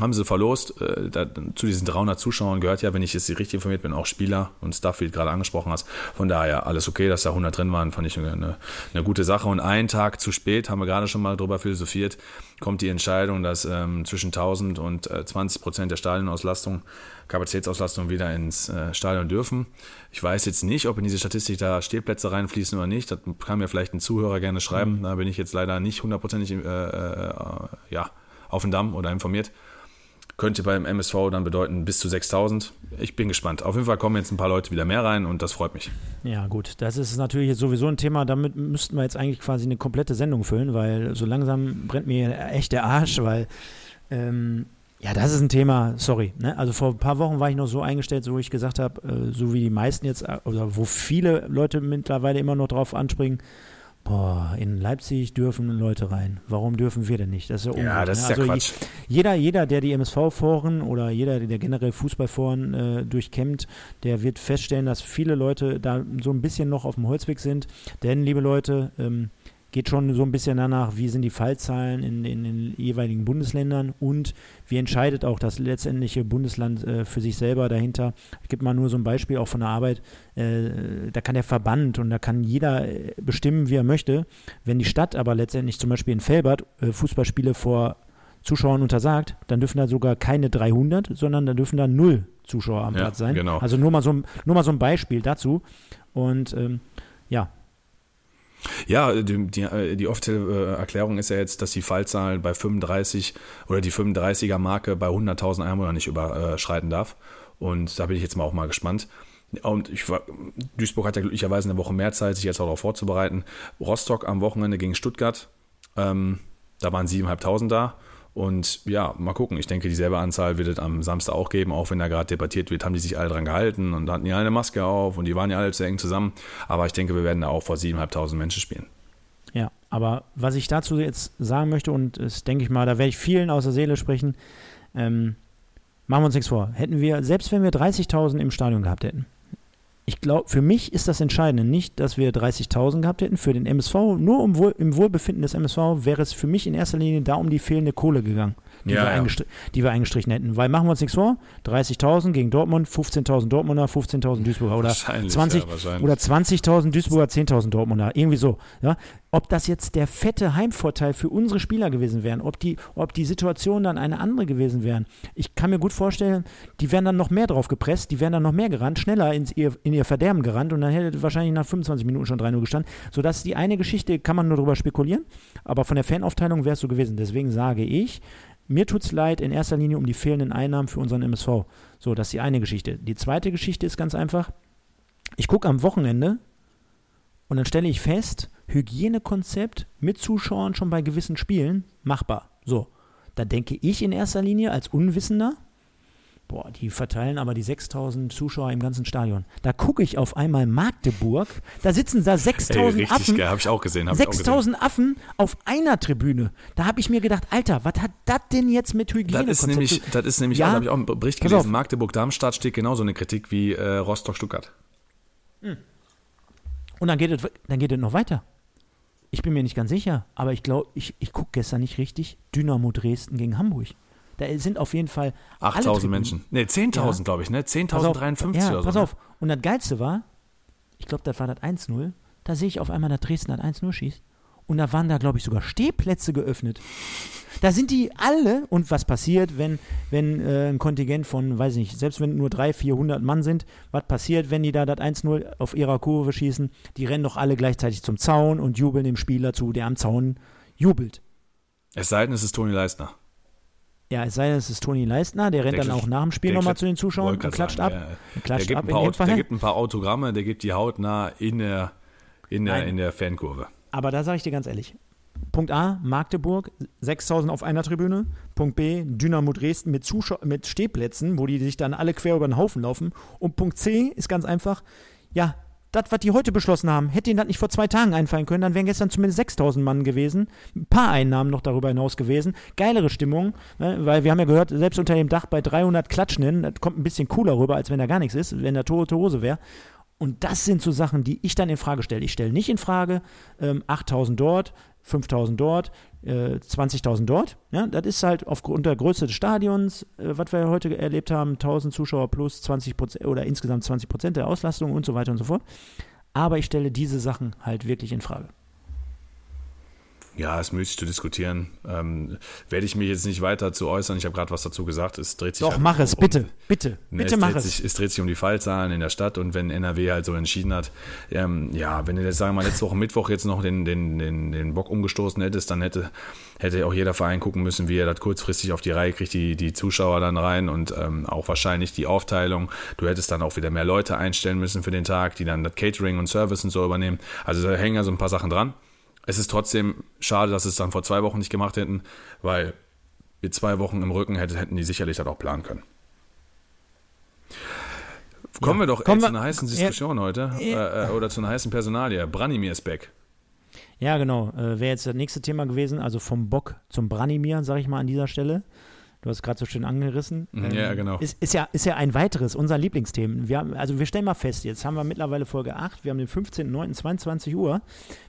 [SPEAKER 3] haben sie verlost. Äh, da, zu diesen 300 Zuschauern gehört ja, wenn ich jetzt richtig informiert bin, auch Spieler und Stuff, wie du gerade angesprochen hast. Von daher alles okay, dass da 100 drin waren, fand ich eine, eine gute Sache. Und einen Tag zu spät, haben wir gerade schon mal drüber philosophiert, kommt die Entscheidung, dass ähm, zwischen 1000 und äh, 20 Prozent der Stadionauslastung, Kapazitätsauslastung wieder ins äh, Stadion dürfen. Ich weiß jetzt nicht, ob in diese Statistik da Stehplätze reinfließen oder nicht. Das kann mir vielleicht ein Zuhörer gerne schreiben. Da bin ich jetzt leider nicht hundertprozentig äh, äh, ja, auf dem Damm oder informiert könnte beim MSV dann bedeuten bis zu 6000. Ich bin gespannt. Auf jeden Fall kommen jetzt ein paar Leute wieder mehr rein und das freut mich.
[SPEAKER 2] Ja, gut, das ist natürlich jetzt sowieso ein Thema, damit müssten wir jetzt eigentlich quasi eine komplette Sendung füllen, weil so langsam brennt mir echt der Arsch, weil ähm, ja, das ist ein Thema, sorry. Ne? Also vor ein paar Wochen war ich noch so eingestellt, so wo ich gesagt habe, äh, so wie die meisten jetzt, äh, oder wo viele Leute mittlerweile immer noch drauf anspringen, boah, in Leipzig dürfen Leute rein. Warum dürfen wir denn nicht? Das ist ja,
[SPEAKER 3] Ja,
[SPEAKER 2] Unrecht,
[SPEAKER 3] das
[SPEAKER 2] ne?
[SPEAKER 3] ja
[SPEAKER 2] also
[SPEAKER 3] Quatsch.
[SPEAKER 2] jeder, jeder, der die MSV-Foren oder jeder, der generell Fußballforen äh, durchkämmt, der wird feststellen, dass viele Leute da so ein bisschen noch auf dem Holzweg sind. Denn, liebe Leute, ähm, geht schon so ein bisschen danach, wie sind die Fallzahlen in, in den jeweiligen Bundesländern und wie entscheidet auch das letztendliche Bundesland äh, für sich selber dahinter. Ich gebe mal nur so ein Beispiel auch von der Arbeit. Äh, da kann der Verband und da kann jeder äh, bestimmen, wie er möchte. Wenn die Stadt aber letztendlich zum Beispiel in Felbert äh, Fußballspiele vor Zuschauern untersagt, dann dürfen da sogar keine 300, sondern da dürfen da null Zuschauer am
[SPEAKER 3] Ja,
[SPEAKER 2] Platz sein.
[SPEAKER 3] genau.
[SPEAKER 2] Also nur mal, so, ein- nur mal so ein Beispiel dazu. Und ähm, ja,
[SPEAKER 3] Ja, die, die, die offizielle äh, Erklärung ist ja jetzt, dass die Fallzahl bei 35 oder die 35er Marke bei 100.000 Einwohnern nicht überschreiten darf. Und da bin ich jetzt mal auch mal gespannt. Und ich war, Duisburg hat ja glücklicherweise eine Woche mehr Zeit, sich jetzt auch darauf vorzubereiten. Rostock am Wochenende gegen Stuttgart, ähm, da waren 7.500 da. Und ja, mal gucken. Ich denke, dieselbe Anzahl wird es am Samstag auch geben, auch wenn da gerade debattiert wird, haben die sich alle dran gehalten und hatten ja eine Maske auf und die waren ja alle zu eng zusammen. Aber ich denke, wir werden da auch vor 7.500 Menschen spielen.
[SPEAKER 2] Ja, aber was ich dazu jetzt sagen möchte, und das denke ich mal, da werde ich vielen aus der Seele sprechen, ähm, machen wir uns nichts vor. Hätten wir, selbst wenn wir 30.000 im Stadion gehabt hätten, ich glaube, für mich ist das Entscheidende nicht, dass wir 30.000 gehabt hätten. Für den MSV, nur um Wohl, im Wohlbefinden des MSV, wäre es für mich in erster Linie da um die fehlende Kohle gegangen, die,
[SPEAKER 3] Ja,
[SPEAKER 2] wir,
[SPEAKER 3] ja.
[SPEAKER 2] die wir eingestrichen hätten. Weil machen wir uns nichts vor, 30.000 gegen Dortmund, 15.000 Dortmunder, 15.000 Duisburger oder
[SPEAKER 3] Wahrscheinlich,
[SPEAKER 2] 20
[SPEAKER 3] ja,
[SPEAKER 2] oder 20.000 Duisburger, 10.000 Dortmunder, irgendwie so. Ja? Ob das jetzt der fette Heimvorteil für unsere Spieler gewesen wären, ob die, ob die Situation dann eine andere gewesen wären. Ich kann mir gut vorstellen, die wären dann noch mehr drauf gepresst, die wären dann noch mehr gerannt, schneller ins ihr, in ihr Verderben gerannt und dann hätte wahrscheinlich nach 25 Minuten schon 3-0 gestanden. Sodass die eine Geschichte, kann man nur darüber spekulieren, aber von der Fanaufteilung wäre es so gewesen. Deswegen sage ich, mir tut es leid in erster Linie um die fehlenden Einnahmen für unseren MSV. So, das ist die eine Geschichte. Die zweite Geschichte ist ganz einfach, ich gucke am Wochenende und dann stelle ich fest, Hygienekonzept mit Zuschauern schon bei gewissen Spielen machbar. So, da denke ich in erster Linie als Unwissender, boah, die verteilen aber die 6000 Zuschauer im ganzen Stadion. Da gucke ich auf einmal Magdeburg, da sitzen da 6000
[SPEAKER 3] Ey, richtig
[SPEAKER 2] Affen.
[SPEAKER 3] geil. Hab ich auch gesehen.
[SPEAKER 2] 6000 Affen auf einer Tribüne. Da habe ich mir gedacht, Alter, was hat das denn jetzt mit
[SPEAKER 3] Das
[SPEAKER 2] Hygienekonzept
[SPEAKER 3] ist nämlich, das ist nämlich,
[SPEAKER 2] Ja.
[SPEAKER 3] da habe ich auch einen Bericht gelesen, Magdeburg-Darmstadt steht genauso eine Kritik wie äh, Rostock-Stuttgart.
[SPEAKER 2] Und dann geht, es, dann geht es noch weiter. Ich bin mir nicht ganz sicher, aber ich glaube, ich, ich gucke gestern nicht richtig. Dynamo Dresden gegen Hamburg. Da sind auf jeden Fall alle
[SPEAKER 3] 8000
[SPEAKER 2] Tribünen.
[SPEAKER 3] Menschen. Ne, 10.000
[SPEAKER 2] Ja.
[SPEAKER 3] glaube ich, ne?
[SPEAKER 2] Pass auf,
[SPEAKER 3] 10.053
[SPEAKER 2] ja,
[SPEAKER 3] oder so.
[SPEAKER 2] pass
[SPEAKER 3] ne?
[SPEAKER 2] auf. Und das Geilste war, ich glaube, das war das 1-0. Da sehe ich auf einmal, dass Dresden das 1-0 schießt. Und da waren da, glaube ich, sogar Stehplätze geöffnet. Da sind die alle, und was passiert, wenn, wenn äh, ein Kontingent von, weiß ich nicht, selbst wenn nur 300, 400 Mann sind, was passiert, wenn die da das 1-0 auf ihrer Kurve schießen? Die rennen doch alle gleichzeitig zum Zaun und jubeln dem Spieler zu, der am Zaun jubelt.
[SPEAKER 3] Es sei denn, es ist Toni Leistner.
[SPEAKER 2] Ja, es sei denn, es ist Toni Leistner, der rennt
[SPEAKER 3] Der
[SPEAKER 2] dann auch nach dem Spiel nochmal zu den Zuschauern und klatscht
[SPEAKER 3] sagen,
[SPEAKER 2] ab.
[SPEAKER 3] ja,
[SPEAKER 2] klatscht
[SPEAKER 3] der, gibt
[SPEAKER 2] ab
[SPEAKER 3] ein
[SPEAKER 2] in dem
[SPEAKER 3] der gibt ein paar Autogramme, der gibt die hautnah in der, in der,
[SPEAKER 2] Nein.
[SPEAKER 3] in der Fankurve.
[SPEAKER 2] Aber da sage ich dir ganz ehrlich. Punkt A, Magdeburg, 6000 auf einer Tribüne. Punkt B, Dynamo Dresden mit, Zuschau mit Stehplätzen, wo die sich dann alle quer über den Haufen laufen. Und Punkt C ist ganz einfach, ja, das, was die heute beschlossen haben, hätte ihnen das nicht vor zwei Tagen einfallen können, dann wären gestern zumindest 6000 Mann gewesen. Ein paar Einnahmen noch darüber hinaus gewesen. Geilere Stimmung, ne, weil wir haben ja gehört, selbst unter dem Dach bei 300 Klatschenden, das kommt ein bisschen cooler rüber, als wenn da gar nichts ist, wenn da tote Hose wäre. Und das sind so Sachen, die ich dann in Frage stelle. Ich stelle nicht in Frage ähm, 8000 dort, 5000 dort, äh, 20.000 dort. Ja, das ist halt aufgrund der Größe des Stadions, äh, was wir heute erlebt haben, 1000 Zuschauer plus 20 Prozent oder insgesamt 20 Prozent der Auslastung und so weiter und so fort. Aber ich stelle diese Sachen halt wirklich in Frage.
[SPEAKER 3] Ja, ist müßig zu diskutieren. Ähm, werde ich mich jetzt nicht weiter zu äußern. Ich habe gerade was dazu gesagt. Es dreht sich
[SPEAKER 2] Doch,
[SPEAKER 3] halt
[SPEAKER 2] mach es,
[SPEAKER 3] um-
[SPEAKER 2] bitte, bitte,
[SPEAKER 3] Ne,
[SPEAKER 2] bitte
[SPEAKER 3] es
[SPEAKER 2] mach es.
[SPEAKER 3] Sich, es dreht sich um die Fallzahlen in der Stadt und wenn NRW halt so entschieden hat, ähm, ja, wenn du jetzt, sagen wir mal, letzte Woche Mittwoch jetzt noch den, den, den, den Bock umgestoßen hättest, dann hätte, hätte auch jeder Verein gucken müssen, wie er das kurzfristig auf die Reihe kriegt, die, die Zuschauer dann rein und ähm, auch wahrscheinlich die Aufteilung. Du hättest dann auch wieder mehr Leute einstellen müssen für den Tag, die dann das Catering und Service und so übernehmen. Also da hängen ja so ein paar Sachen dran. Es ist trotzdem schade, dass sie es dann vor zwei Wochen nicht gemacht hätten, weil mit zwei Wochen im Rücken hätte, hätten die sicherlich das auch planen können. Kommen wir doch
[SPEAKER 2] kommen wir-
[SPEAKER 3] zu einer heißen Diskussion heute äh, äh, oder zu einer heißen Personalie. Branimir ist back.
[SPEAKER 2] Ja, genau. Äh, Wäre jetzt das nächste Thema gewesen, also vom Bock zum Branimir, sage ich mal an dieser Stelle. Du hast gerade so schön angerissen.
[SPEAKER 3] Mhm, ja, genau.
[SPEAKER 2] Ist, ist, ja, ist ja ein weiteres, unser Lieblingsthema. Wir haben, also wir stellen mal fest, jetzt haben wir mittlerweile Folge 8, wir haben den 15.09.22 Uhr.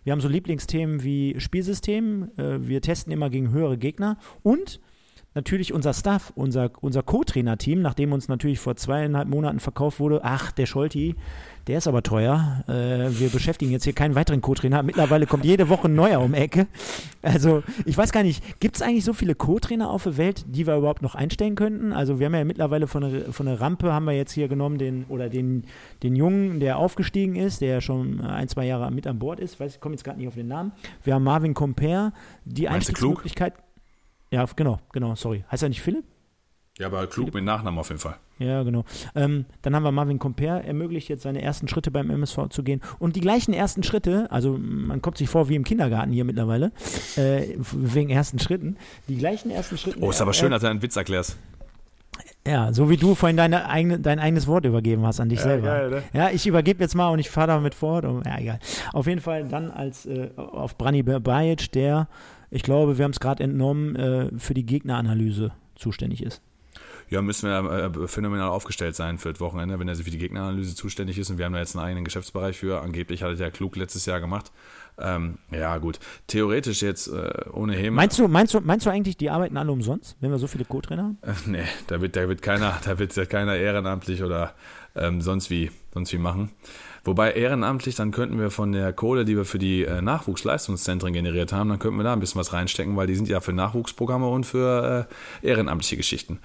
[SPEAKER 2] Wir haben so Lieblingsthemen wie Spielsystem, äh, wir testen immer gegen höhere Gegner und natürlich unser Staff, unser, unser Co-Trainer-Team, nachdem uns natürlich vor zweieinhalb Monaten verkauft wurde, ach, der Scholti, der ist aber teuer. Äh, wir beschäftigen jetzt hier keinen weiteren Co-Trainer. Mittlerweile kommt jede Woche ein neuer um Ecke. Also, ich weiß gar nicht, gibt es eigentlich so viele Co-Trainer auf der Welt, die wir überhaupt noch einstellen könnten? Also, wir haben ja mittlerweile von der, von der Rampe, haben wir jetzt hier genommen, den, oder den, den Jungen, der aufgestiegen ist, der schon ein, zwei Jahre mit an Bord ist. Weiß, ich komme jetzt gerade nicht auf den Namen. Wir haben Marvin Comper, die? Einstiegsmöglichkeit. Ja, genau, genau, sorry. Heißt er nicht Philipp?
[SPEAKER 3] Ja, aber klug mit Nachnamen auf jeden Fall.
[SPEAKER 2] Ja, genau. Ähm, dann haben wir Marvin Comper, ermöglicht jetzt seine ersten Schritte beim MSV zu gehen. Und die gleichen ersten Schritte, also man kommt sich vor wie im Kindergarten hier mittlerweile, äh, wegen ersten Schritten, die gleichen ersten Schritte.
[SPEAKER 3] Oh, ist aber
[SPEAKER 2] äh,
[SPEAKER 3] schön, dass du einen Witz erklärst.
[SPEAKER 2] Ja, so wie du vorhin deine eigene, dein eigenes Wort übergeben hast an dich selber.
[SPEAKER 3] geil, ne?
[SPEAKER 2] Ja, ich übergebe jetzt mal und ich fahre damit fort. Und, ja, egal. Auf jeden Fall dann als äh, auf Brani Bajic, der, ich glaube, wir haben es gerade entnommen, äh, für die Gegneranalyse zuständig ist.
[SPEAKER 3] Ja, müssen wir äh, phänomenal aufgestellt sein für das Wochenende, wenn er für die Gegneranalyse zuständig ist. Und wir haben da jetzt einen eigenen Geschäftsbereich für. Angeblich hat er ja klug letztes Jahr gemacht. Ähm, ja, gut. Theoretisch jetzt äh, ohne Hema.
[SPEAKER 2] Meinst du, meinst, du, meinst du eigentlich, die arbeiten alle umsonst, wenn wir so viele Co-Trainer haben?
[SPEAKER 3] Äh, nee, da wird, da wird keiner, da wird ja keiner ehrenamtlich oder ähm, sonst wie, sonst wie machen. Wobei ehrenamtlich, dann könnten wir von der Kohle, die wir für die äh, Nachwuchsleistungszentren generiert haben, dann könnten wir da ein bisschen was reinstecken, weil die sind ja für Nachwuchsprogramme und für äh, ehrenamtliche Geschichten.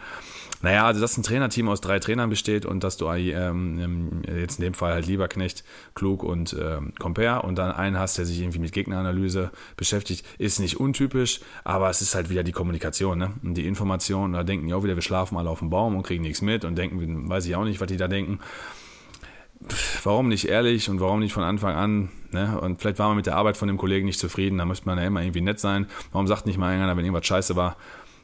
[SPEAKER 3] Naja, also dass ein Trainerteam aus drei Trainern besteht und dass du ähm, jetzt in dem Fall halt Lieberknecht, Klug und ähm, Compare und dann einen hast, der sich irgendwie mit Gegneranalyse beschäftigt, ist nicht untypisch, aber es ist halt wieder die Kommunikation ne? und die Information. Da denken die auch wieder, wir schlafen alle auf dem Baum und kriegen nichts mit und denken, weiß ich auch nicht, was die da denken. Warum nicht ehrlich und warum nicht von Anfang an? Ne? Und vielleicht war man mit der Arbeit von dem Kollegen nicht zufrieden, da müsste man ja immer irgendwie nett sein. Warum sagt nicht mal einer, wenn irgendwas scheiße war?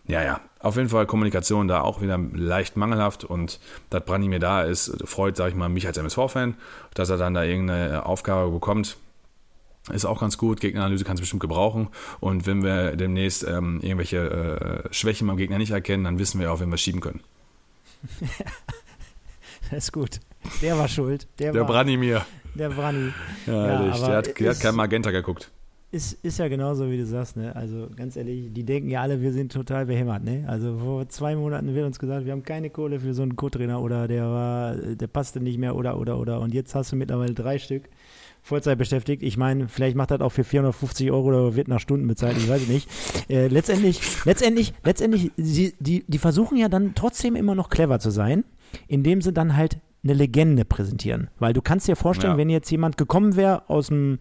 [SPEAKER 3] Ja, ja, auf jeden Fall Kommunikation da auch wieder leicht mangelhaft und dass Brandi mir da ist, freut, sag ich mal, mich als MSV-Fan, dass er dann da irgendeine Aufgabe bekommt. Ist auch ganz gut. Gegneranalyse kann es bestimmt gebrauchen. Und wenn wir demnächst ähm, irgendwelche äh, Schwächen beim Gegner nicht erkennen, dann wissen wir auch, wenn wir schieben können.
[SPEAKER 2] das ist gut. Der war schuld. Der,
[SPEAKER 3] der
[SPEAKER 2] war,
[SPEAKER 3] mir.
[SPEAKER 2] Der Brani.
[SPEAKER 3] Ja, ja der, hat, der hat kein Magenta geguckt
[SPEAKER 2] ist, ist ja genauso, wie du sagst, ne? Also ganz ehrlich, die denken ja alle, wir sind total behämmert, ne? Also vor zwei Monaten wird uns gesagt, wir haben keine Kohle für so einen Co-Trainer oder der war, der passte nicht mehr oder oder oder und jetzt hast du mittlerweile drei Stück Vollzeit beschäftigt. Ich meine, vielleicht macht das auch für 450 Euro oder wird nach Stunden bezahlt, ich weiß nicht. Äh, letztendlich, letztendlich, letztendlich, sie, die, die versuchen ja dann trotzdem immer noch clever zu sein, indem sie dann halt eine Legende präsentieren. Weil du kannst dir vorstellen, ja. wenn jetzt jemand gekommen wäre aus dem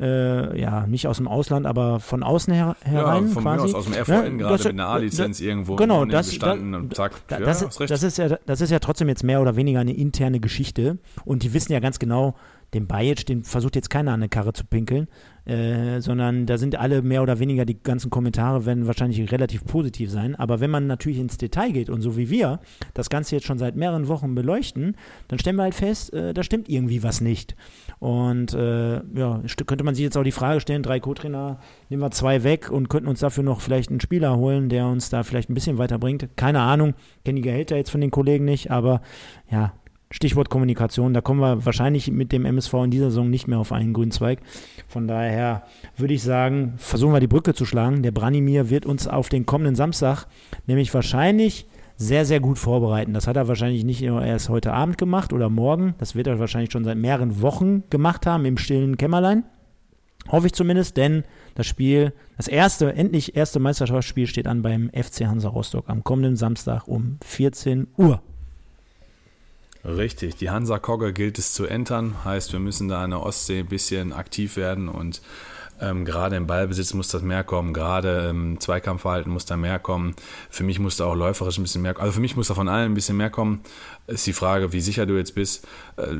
[SPEAKER 2] äh, ja, nicht aus dem Ausland, aber von außen her, herein ja, von quasi.
[SPEAKER 3] Aus, aus dem FVN ja, ne? gerade das, mit einer A-Lizenz irgendwo
[SPEAKER 2] genau, das, gestanden
[SPEAKER 3] da, und zack.
[SPEAKER 2] Da, ja, das, das, ist ja, das ist ja trotzdem jetzt mehr oder weniger eine interne Geschichte und die wissen ja ganz genau, den Bajic, den versucht jetzt keiner an eine Karre zu pinkeln, äh, sondern da sind alle mehr oder weniger, die ganzen Kommentare werden wahrscheinlich relativ positiv sein. Aber wenn man natürlich ins Detail geht und so wie wir das Ganze jetzt schon seit mehreren Wochen beleuchten, dann stellen wir halt fest, äh, da stimmt irgendwie was nicht. Und äh, ja, könnte man sich jetzt auch die Frage stellen, drei Co-Trainer, nehmen wir zwei weg und könnten uns dafür noch vielleicht einen Spieler holen, der uns da vielleicht ein bisschen weiterbringt. Keine Ahnung, kenne die Gehälter jetzt von den Kollegen nicht, aber ja, Stichwort Kommunikation, da kommen wir wahrscheinlich mit dem MSV in dieser Saison nicht mehr auf einen grünen Zweig. Von daher würde ich sagen, versuchen wir die Brücke zu schlagen. Der Branimir wird uns auf den kommenden Samstag nämlich wahrscheinlich sehr, sehr gut vorbereiten. Das hat er wahrscheinlich nicht nur erst heute Abend gemacht oder morgen. Das wird er wahrscheinlich schon seit mehreren Wochen gemacht haben im stillen Kämmerlein. Hoffe ich zumindest, denn das Spiel, das erste, endlich erste Meisterschaftsspiel steht an beim FC Hansa Rostock am kommenden Samstag um 14 Uhr.
[SPEAKER 3] Richtig, die Hansa-Kogge gilt es zu entern, heißt, wir müssen da an der Ostsee ein bisschen aktiv werden und ähm, gerade im Ballbesitz muss das mehr kommen, gerade im Zweikampfverhalten muss da mehr kommen. Für mich muss da auch läuferisch ein bisschen mehr kommen. Also für mich muss da von allen ein bisschen mehr kommen. Ist die Frage, wie sicher du jetzt bist. Äh,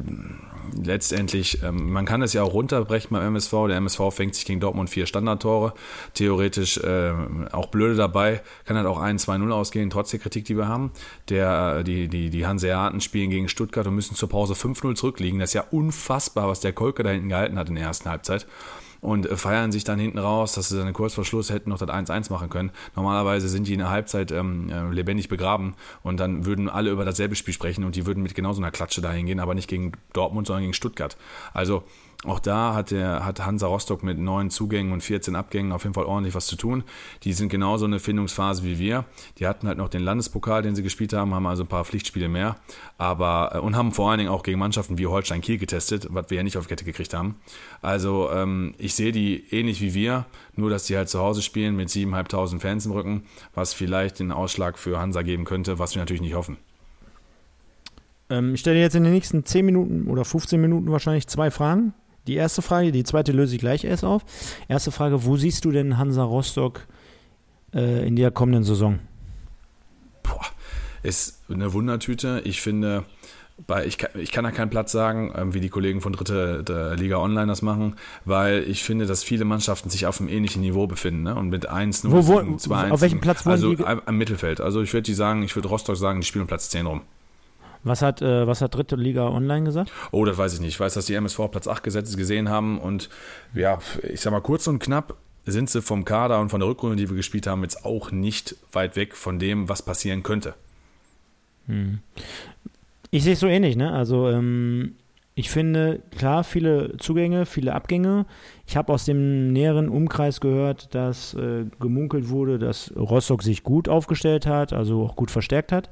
[SPEAKER 3] letztendlich, ähm, man kann es ja auch runterbrechen beim MSV. Der MSV fängt sich gegen Dortmund vier Standardtore. Theoretisch äh, auch blöde dabei. Kann halt auch 1-2-0 ausgehen, trotz der Kritik, die wir haben. Der, äh, die, die, die Hanseaten spielen gegen Stuttgart und müssen zur Pause 5-0 zurückliegen. Das ist ja unfassbar, was der Kolke da hinten gehalten hat in der ersten Halbzeit und äh, feiern sich dann hinten raus, dass sie dann kurz vor Schluss hätten noch das 1-1 machen können. Normalerweise sind die in der Halbzeit ähm, äh, lebendig begraben und dann würden alle über dasselbe Spiel sprechen und die würden mit genau so einer Klatsche dahin gehen, aber nicht gegen Dortmund, sondern gegen Stuttgart. Also auch da hat, der, hat Hansa Rostock mit neun Zugängen und 14 Abgängen auf jeden Fall ordentlich was zu tun. Die sind genauso eine Findungsphase wie wir. Die hatten halt noch den Landespokal, den sie gespielt haben, haben also ein paar Pflichtspiele mehr. Aber, äh, und haben vor allen Dingen auch gegen Mannschaften wie Holstein Kiel getestet, was wir ja nicht auf Kette gekriegt haben. Also ähm, ich sehe die ähnlich wie wir, nur dass die halt zu Hause spielen mit 7.500 Fans im Rücken, was vielleicht den Ausschlag für Hansa geben könnte, was wir natürlich nicht hoffen.
[SPEAKER 2] Ähm, ich stelle jetzt in den nächsten 10 Minuten oder 15 Minuten wahrscheinlich zwei Fragen die erste Frage, die zweite löse ich gleich erst auf. Erste Frage, wo siehst du denn Hansa Rostock äh, in der kommenden Saison?
[SPEAKER 3] Boah, ist eine Wundertüte. Ich finde, bei, ich, kann, ich kann da keinen Platz sagen, ähm, wie die Kollegen von Dritte Liga Online das machen, weil ich finde, dass viele Mannschaften sich auf einem ähnlichen Niveau befinden ne? und mit 1, 0,
[SPEAKER 2] wo, wo, 2, 1. Auf welchem Platz wollen
[SPEAKER 3] Also die? am Mittelfeld. Also ich würde die sagen, ich würde Rostock sagen, die spielen Platz 10 rum.
[SPEAKER 2] Was hat, äh, was hat dritte Liga online gesagt?
[SPEAKER 3] Oh, das weiß ich nicht. Ich weiß, dass die MSV Platz 8 gesetzt gesehen haben und ja, ich sag mal kurz und knapp sind sie vom Kader und von der Rückrunde, die wir gespielt haben, jetzt auch nicht weit weg von dem, was passieren könnte.
[SPEAKER 2] Hm. Ich sehe es so ähnlich, ne? Also ähm, ich finde, klar, viele Zugänge, viele Abgänge. Ich habe aus dem näheren Umkreis gehört, dass äh, gemunkelt wurde, dass Rostock sich gut aufgestellt hat, also auch gut verstärkt hat.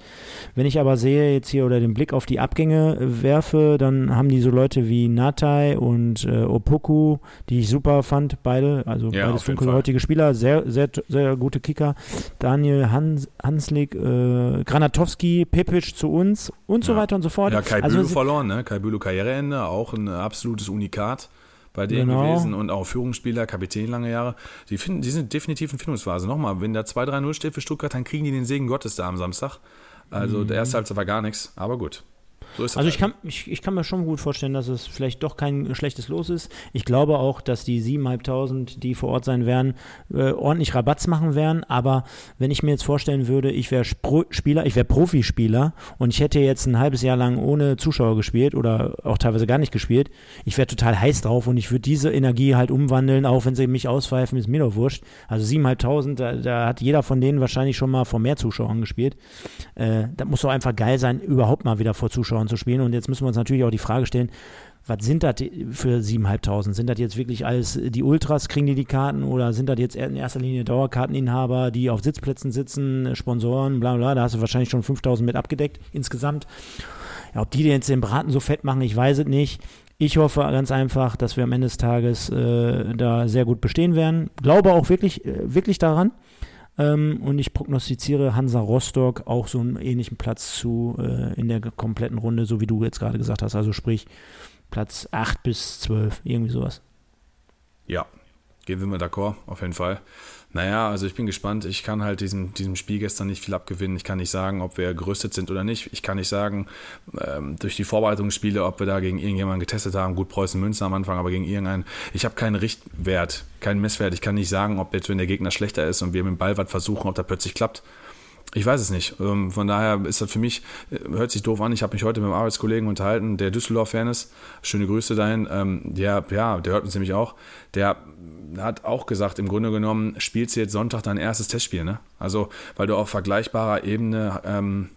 [SPEAKER 2] Wenn ich aber sehe jetzt hier oder den Blick auf die Abgänge äh, werfe, dann haben die so Leute wie Natai und äh, Opoku, die ich super fand, beide, also
[SPEAKER 3] Ja,
[SPEAKER 2] beides dunkelhäutige Spieler, sehr, sehr, sehr gute Kicker. Daniel Hans, Hanslik, äh, Granatowski, Pepic zu uns und so
[SPEAKER 3] Ja.
[SPEAKER 2] weiter und so fort.
[SPEAKER 3] Ja, Kai
[SPEAKER 2] also,
[SPEAKER 3] Bülow verloren, ne? Kai Bülow Karriereende, auch ein absolutes Unikat bei denen
[SPEAKER 2] Genau.
[SPEAKER 3] gewesen und auch Führungsspieler, Kapitän lange Jahre. Die, finden, die sind definitiv in Findungsphase. Nochmal, wenn da 2-3-0 steht für Stuttgart, dann kriegen die den Segen Gottes da am Samstag. Also der erste Halbzeit war gar nichts, aber gut. So
[SPEAKER 2] Also ich
[SPEAKER 3] halt.
[SPEAKER 2] kann, ich, ich kann mir schon gut vorstellen, dass es vielleicht doch kein schlechtes Los ist. Ich glaube auch, dass die 7.500, die vor Ort sein werden, äh, ordentlich Rabatz machen werden. Aber wenn ich mir jetzt vorstellen würde, ich wäre Spieler, ich wäre Profispieler und ich hätte jetzt ein halbes Jahr lang ohne Zuschauer gespielt oder auch teilweise gar nicht gespielt, ich wäre total heiß drauf und ich würde diese Energie halt umwandeln, auch wenn sie mich auspfeifen, ist mir doch wurscht. Also 7.500, da, da hat jeder von denen wahrscheinlich schon mal vor mehr Zuschauern gespielt. Äh, das muss doch einfach geil sein, überhaupt mal wieder vor Zuschauern zu spielen. Und jetzt müssen wir uns natürlich auch die Frage stellen, was sind das für 7.500? Sind das jetzt wirklich alles die Ultras, kriegen die die Karten oder sind das jetzt in erster Linie Dauerkarteninhaber, die auf Sitzplätzen sitzen, Sponsoren, bla bla, da hast du wahrscheinlich schon 5.000 mit abgedeckt insgesamt. Ja, ob die jetzt den Braten so fett machen, ich weiß es nicht. Ich hoffe ganz einfach, dass wir am Ende des Tages äh, da sehr gut bestehen werden. Glaube auch wirklich, äh, wirklich daran. Ähm, und ich prognostiziere Hansa Rostock auch so einen ähnlichen Platz zu äh, in der kompletten Runde, so wie du jetzt gerade gesagt hast. Also sprich Platz 8 bis 12, irgendwie sowas.
[SPEAKER 3] Ja, gehen wir mal d'accord, auf jeden Fall. Naja, also ich bin gespannt. Ich kann halt diesem, diesem Spiel gestern nicht viel abgewinnen. Ich kann nicht sagen, ob wir gerüstet sind oder nicht. Ich kann nicht sagen, ähm, durch die Vorbereitungsspiele, ob wir da gegen irgendjemanden getestet haben. Gut, Preußen Münster am Anfang, aber gegen irgendeinen. Ich habe keinen Richtwert, keinen Messwert. Ich kann nicht sagen, ob jetzt, wenn der Gegner schlechter ist und wir mit dem Ball was versuchen, ob da plötzlich klappt. Ich weiß es nicht. Ähm, Von daher ist das für mich, äh, hört sich doof an. Ich habe mich heute mit einem Arbeitskollegen unterhalten, der Düsseldorf-Fan ist. Schöne Grüße dahin. Ähm, Der, ja, der hört uns nämlich auch. Der hat auch gesagt, im Grunde genommen spielst du jetzt Sonntag dein erstes Testspiel, ne? Also, weil du auf vergleichbarer Ebene ähm,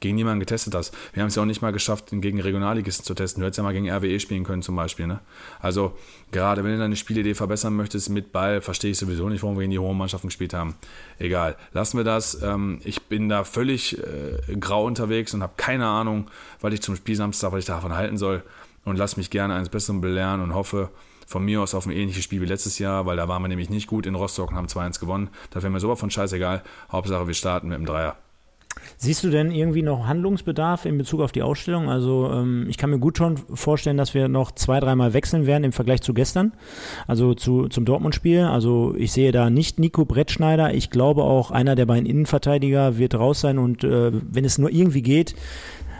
[SPEAKER 3] gegen niemanden getestet hast. Wir haben es ja auch nicht mal geschafft, gegen Regionalligisten zu testen. Du hättest ja mal gegen RWE spielen können zum Beispiel. Ne? Also gerade wenn du deine Spielidee verbessern möchtest mit Ball, verstehe ich sowieso nicht, warum wir gegen die hohen Mannschaften gespielt haben. Egal, lassen wir das. Ähm, ich bin da völlig äh, grau unterwegs und habe keine Ahnung, was ich zum Spiel Samstag, was ich davon halten soll. Und lass mich gerne eines Besseren belehren und hoffe von mir aus auf ein ähnliches Spiel wie letztes Jahr, weil da waren wir nämlich nicht gut in Rostock und haben 2-1 gewonnen. Da wäre mir sowas von scheißegal. Hauptsache, wir starten mit dem Dreier.
[SPEAKER 2] Siehst du denn irgendwie noch Handlungsbedarf in Bezug auf die Ausstellung? Also ähm, ich kann mir gut schon vorstellen, dass wir noch zwei, dreimal wechseln werden im Vergleich zu gestern, also zu, zum Dortmund-Spiel. Also ich sehe da nicht Nico Brettschneider. Ich glaube auch, einer der beiden Innenverteidiger wird raus sein und äh, wenn es nur irgendwie geht,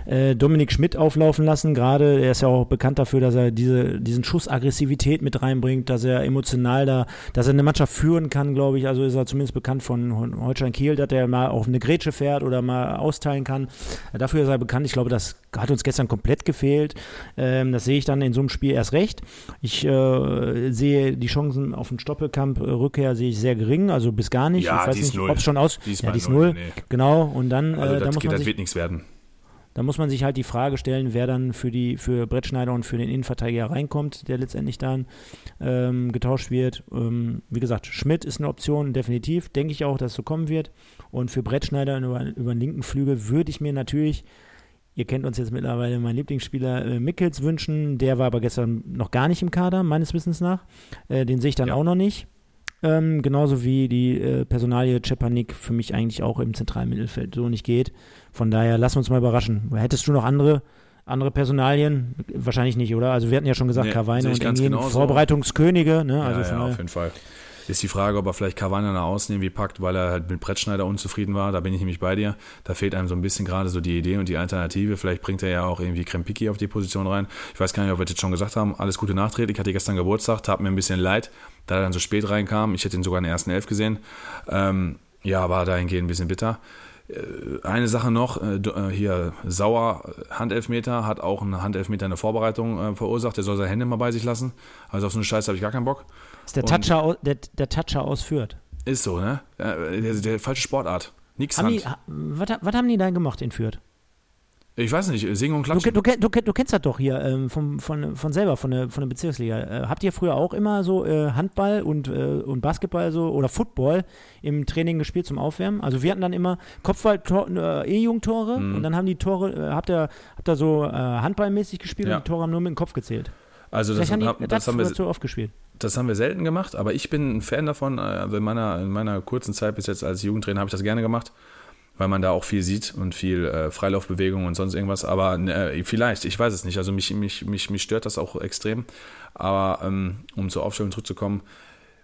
[SPEAKER 2] äh, Dominik Schmidt auflaufen lassen. Gerade er ist ja auch bekannt dafür, dass er diese, diesen Schuss Aggressivität mit reinbringt, dass er emotional da, dass er eine Mannschaft führen kann, glaube ich. Also ist er zumindest bekannt von Holstein Kiel, dass er mal auf eine Grätsche fährt oder mal austeilen kann. Dafür ist er bekannt. Ich glaube, das hat uns gestern komplett gefehlt. Ähm, das sehe ich dann in so einem Spiel erst recht. Ich äh, sehe die Chancen auf den Stoppelkamp-Rückkehr sehe ich sehr gering, also bis gar nicht.
[SPEAKER 3] Ja,
[SPEAKER 2] ich weiß nicht, ob es schon aus.
[SPEAKER 3] Die ist
[SPEAKER 2] ja,
[SPEAKER 3] mal
[SPEAKER 2] die ist
[SPEAKER 3] null, nee.
[SPEAKER 2] Genau. Und dann,
[SPEAKER 3] Also
[SPEAKER 2] äh, da
[SPEAKER 3] das,
[SPEAKER 2] muss
[SPEAKER 3] geht,
[SPEAKER 2] man
[SPEAKER 3] das
[SPEAKER 2] sich
[SPEAKER 3] wird nichts werden.
[SPEAKER 2] Da muss man sich halt die Frage stellen, wer dann für die für Brettschneider und für den Innenverteidiger reinkommt, der letztendlich dann ähm, getauscht wird. Ähm, wie gesagt, Schmidt ist eine Option, definitiv. Denke ich auch, dass es so kommen wird. Und für Brettschneider über, über den linken Flügel würde ich mir natürlich, ihr kennt uns jetzt mittlerweile, meinen Lieblingsspieler äh, Mickels wünschen. Der war aber gestern noch gar nicht im Kader, meines Wissens nach. Äh, den sehe ich dann
[SPEAKER 3] Ja.
[SPEAKER 2] auch noch nicht. Ähm, genauso wie die äh, Personalie Cepanik für mich eigentlich auch im zentralen Mittelfeld so nicht geht. Von daher lass uns mal überraschen. Hättest du noch andere, andere Personalien? Wahrscheinlich nicht, oder? Also wir hatten ja schon gesagt,
[SPEAKER 3] Nee, ich
[SPEAKER 2] und Engin. Vorbereitungskönige. Ne? Also
[SPEAKER 3] ja, ja, auf jeden Fall. Ist die Frage, ob er vielleicht Cavani nach außen irgendwie packt, weil er halt mit Brettschneider unzufrieden war. Da bin ich nämlich bei dir. Da fehlt einem so ein bisschen gerade so die Idee und die Alternative. Vielleicht bringt er ja auch irgendwie Krempiki auf die Position rein. Ich weiß gar nicht, ob wir das jetzt schon gesagt haben. Alles Gute Nachträge. Ich hatte gestern Geburtstag, tat mir ein bisschen leid, da er dann so spät reinkam. Ich hätte ihn sogar in der ersten Elf gesehen. Ähm, ja, war dahingehend ein bisschen bitter. Äh, Eine Sache noch, äh, äh, hier Sauer, Handelfmeter, hat auch einen Handelfmeter in der Vorbereitung verursacht. Der soll seine Hände mal bei sich lassen. Also auf so eine Scheiße habe ich gar keinen Bock.
[SPEAKER 2] Ist der
[SPEAKER 3] und-
[SPEAKER 2] Toucher, au- der, der Toucher ausführt.
[SPEAKER 3] Ist so, ne? Äh, Der, der falsche Sportart. Nix
[SPEAKER 2] Haben die, was, was haben die da gemacht in Fürth?
[SPEAKER 3] Ich weiß nicht, singen und
[SPEAKER 2] Du,
[SPEAKER 3] klatschen.
[SPEAKER 2] du, du, du kennst das doch hier ähm, vom, von, von selber, von der, von der Bezirksliga. Äh, habt ihr früher auch immer so äh, Handball und, äh, und Basketball so oder Football im Training gespielt zum Aufwärmen? Also wir hatten dann immer Kopfball, äh, E-Jugendtore
[SPEAKER 3] Mhm.
[SPEAKER 2] und dann haben die Tore, äh, habt ihr, habt ihr so äh, handballmäßig gespielt
[SPEAKER 3] Ja.
[SPEAKER 2] und die Tore haben nur mit dem Kopf gezählt.
[SPEAKER 3] Also das,
[SPEAKER 2] haben die das,
[SPEAKER 3] das, haben wir,
[SPEAKER 2] zu oft gespielt.
[SPEAKER 3] das haben wir selten gemacht, aber ich bin ein Fan davon. Also in meiner, in meiner kurzen Zeit bis jetzt als Jugendtrainer habe ich das gerne gemacht, weil man da auch viel sieht und viel äh, Freilaufbewegung und sonst irgendwas. Aber äh, vielleicht, ich weiß es nicht. Also mich, mich, mich, mich stört das auch extrem. Aber ähm, um zur Aufstellung zurückzukommen,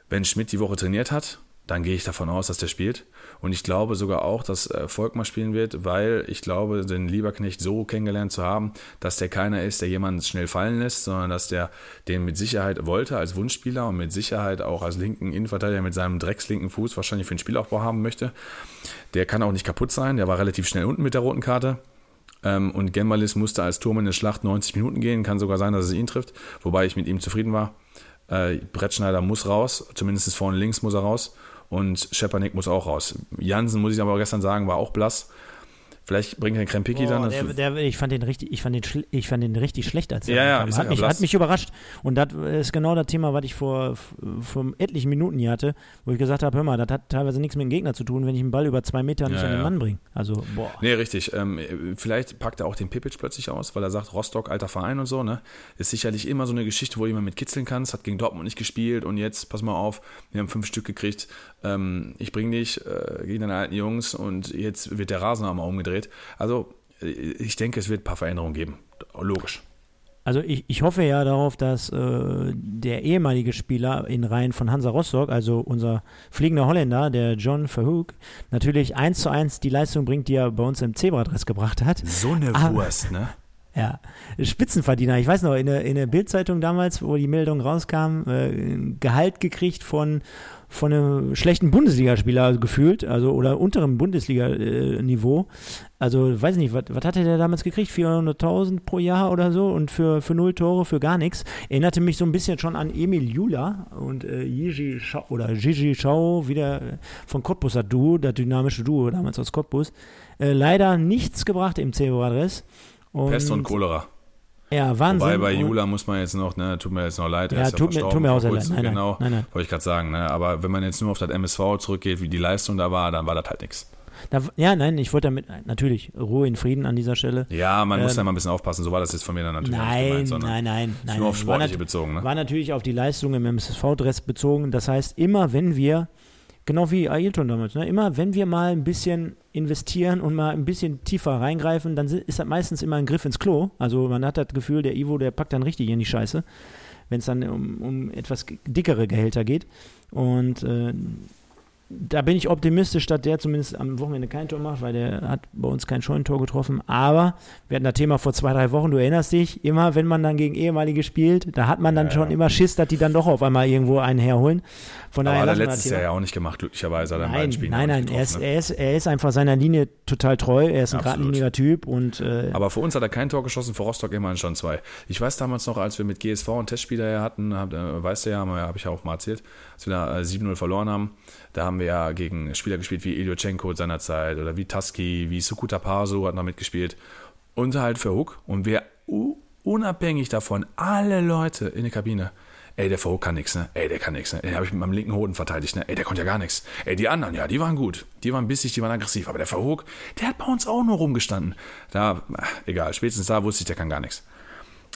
[SPEAKER 3] wenn Schmidt die Woche trainiert hat, dann gehe ich davon aus, dass der spielt. Und ich glaube sogar auch, dass äh, Volkmar spielen wird, weil ich glaube, den Lieberknecht so kennengelernt zu haben, dass der keiner ist, der jemanden schnell fallen lässt, sondern dass der den mit Sicherheit wollte als Wunschspieler und mit Sicherheit auch als linken Innenverteidiger mit seinem dreckslinken Fuß wahrscheinlich für den Spielaufbau haben möchte. Der kann auch nicht kaputt sein, der war relativ schnell unten mit der roten Karte. Ähm, und Gembalis musste als Turm in der Schlacht 90 Minuten gehen. Kann sogar sein, dass es ihn trifft, wobei ich mit ihm zufrieden war. Äh, Brettschneider muss raus, zumindest vorne links muss er raus. Und Schepanik muss auch raus. Jansen, muss ich aber gestern sagen, war auch blass. Vielleicht bringt er Krempicki dann.
[SPEAKER 2] Der, der, ich, fand den richtig, ich, fand den ich fand den richtig schlecht, als er
[SPEAKER 3] Ja, ja,
[SPEAKER 2] hat,
[SPEAKER 3] ja,
[SPEAKER 2] mich, hat mich überrascht. Und das ist genau das Thema, was ich vor, vor etlichen Minuten hier hatte, wo ich gesagt habe, hör mal, das hat teilweise nichts mit dem Gegner zu tun, wenn ich einen Ball über zwei Meter nicht
[SPEAKER 3] Ja,
[SPEAKER 2] an den. Mann bringe. Also, boah.
[SPEAKER 3] Nee, richtig. Ähm, vielleicht packt er auch den Pipic plötzlich aus, weil er sagt, Rostock, alter Verein und so, ne? Ist sicherlich immer so eine Geschichte, wo jemand mit kitzeln kann. Es hat gegen Dortmund nicht gespielt und jetzt, pass mal auf, wir haben fünf Stück gekriegt. Ähm, ich bring dich äh, gegen deine alten Jungs und jetzt wird der Rasen auch mal umgedreht. Also, äh, ich denke, es wird ein paar Veränderungen geben. Logisch.
[SPEAKER 2] Also ich, ich hoffe ja darauf, dass äh, der ehemalige Spieler in Reihen von Hansa Rostock, also unser fliegender Holländer, der John Verhoek, natürlich eins zu eins die Leistung bringt, die er bei uns im Zebradress gebracht hat.
[SPEAKER 3] So eine
[SPEAKER 2] Ah.
[SPEAKER 3] Wurst, ne?
[SPEAKER 2] Ja, Spitzenverdiener. Ich weiß noch, in der, in der Bildzeitung damals, wo die Meldung rauskam, äh, ein Gehalt gekriegt von, von einem schlechten Bundesligaspieler gefühlt, also oder unterem Bundesliga-Niveau. Also, weiß nicht, was, hatte der damals gekriegt? 400.000 pro Jahr oder so und für, für null Tore, für gar nichts. Erinnerte mich so ein bisschen schon an Emil Jula und äh, Gigi Schau, oder Gigi Schau, wieder äh, von Cottbus, das Duo, das dynamische Duo damals aus Cottbus. Äh, leider nichts gebracht im Zebra-Adress.
[SPEAKER 3] Pest und Cholera.
[SPEAKER 2] Ja, Wahnsinn.
[SPEAKER 3] Wobei bei Jula muss man jetzt noch, ne, tut mir jetzt noch leid, er
[SPEAKER 2] Ja,
[SPEAKER 3] ist ja
[SPEAKER 2] tut mir-
[SPEAKER 3] verstorben
[SPEAKER 2] tut mir auch sehr leid. Nein, nein,
[SPEAKER 3] genau,
[SPEAKER 2] nein, nein.
[SPEAKER 3] wollte ich gerade sagen, ne, aber wenn man jetzt nur auf das MSV zurückgeht, wie die Leistung da war, dann war das halt nichts.
[SPEAKER 2] Da, ja, nein, ich wollte damit, natürlich, Ruhe in Frieden an dieser Stelle.
[SPEAKER 3] Ja, man muss
[SPEAKER 2] Ähm,
[SPEAKER 3] da mal ein bisschen aufpassen, so war das jetzt von mir dann natürlich auch nicht
[SPEAKER 2] Nein,
[SPEAKER 3] gemeint, sondern
[SPEAKER 2] nein, nein, nein.
[SPEAKER 3] nur auf
[SPEAKER 2] War
[SPEAKER 3] Sportliche
[SPEAKER 2] nat-
[SPEAKER 3] bezogen, ne?
[SPEAKER 2] War natürlich auf die Leistung im MSV-Dress bezogen. Das heißt, immer wenn wir, genau wie Ailton damals, ne, immer wenn wir mal ein bisschen investieren und mal ein bisschen tiefer reingreifen, dann ist das meistens immer ein Griff ins Klo. Also man hat das Gefühl, der Ivo, der packt dann richtig in die Scheiße, wenn es dann um, um etwas dickere Gehälter geht. Und äh, da bin ich optimistisch, dass der zumindest am Wochenende kein Tor macht, weil der hat bei uns kein Scheunentor getroffen. Aber wir hatten das Thema vor zwei, drei Wochen, du erinnerst dich, immer wenn man dann gegen ehemalige spielt, da hat man dann
[SPEAKER 3] Ja,
[SPEAKER 2] schon
[SPEAKER 3] ja.
[SPEAKER 2] immer Schiss, dass die dann doch auf einmal irgendwo einen herholen. Von
[SPEAKER 3] Aber
[SPEAKER 2] daher
[SPEAKER 3] hat er letztes. Jahr ja auch nicht gemacht, glücklicherweise hat er in beiden
[SPEAKER 2] Nein,
[SPEAKER 3] Spielen
[SPEAKER 2] nein, nein, er ist,
[SPEAKER 3] ne?
[SPEAKER 2] er, ist, er ist einfach seiner Linie total treu, er ist ein
[SPEAKER 3] Absolut.
[SPEAKER 2] geradliniger Typ und äh,
[SPEAKER 3] Aber für uns hat er kein Tor geschossen, für Rostock immerhin schon zwei. Ich weiß damals noch, als wir mit GSV einen Testspieler hatten, hab, äh, weißt du ja, habe ich ja auch mal erzählt, als wir da äh, 7-0 verloren haben, da haben wir ja gegen Spieler gespielt wie Ilyochenko seinerzeit oder wie Taski, wie Sukuta Paso hat noch mitgespielt und halt für Hook und wir u- unabhängig davon, alle Leute in der Kabine, ey, der Verhook kann nix, ne? Ey, der kann nix, ne? Den habe ich mit meinem linken Hoden verteidigt, ne? Ey, der konnte ja gar nichts. Ey, die anderen, ja, die waren gut. Die waren bissig, die waren aggressiv. Aber der Verhook, der hat bei uns auch nur rumgestanden. Da, ach, egal, spätestens da wusste ich, der kann gar nichts.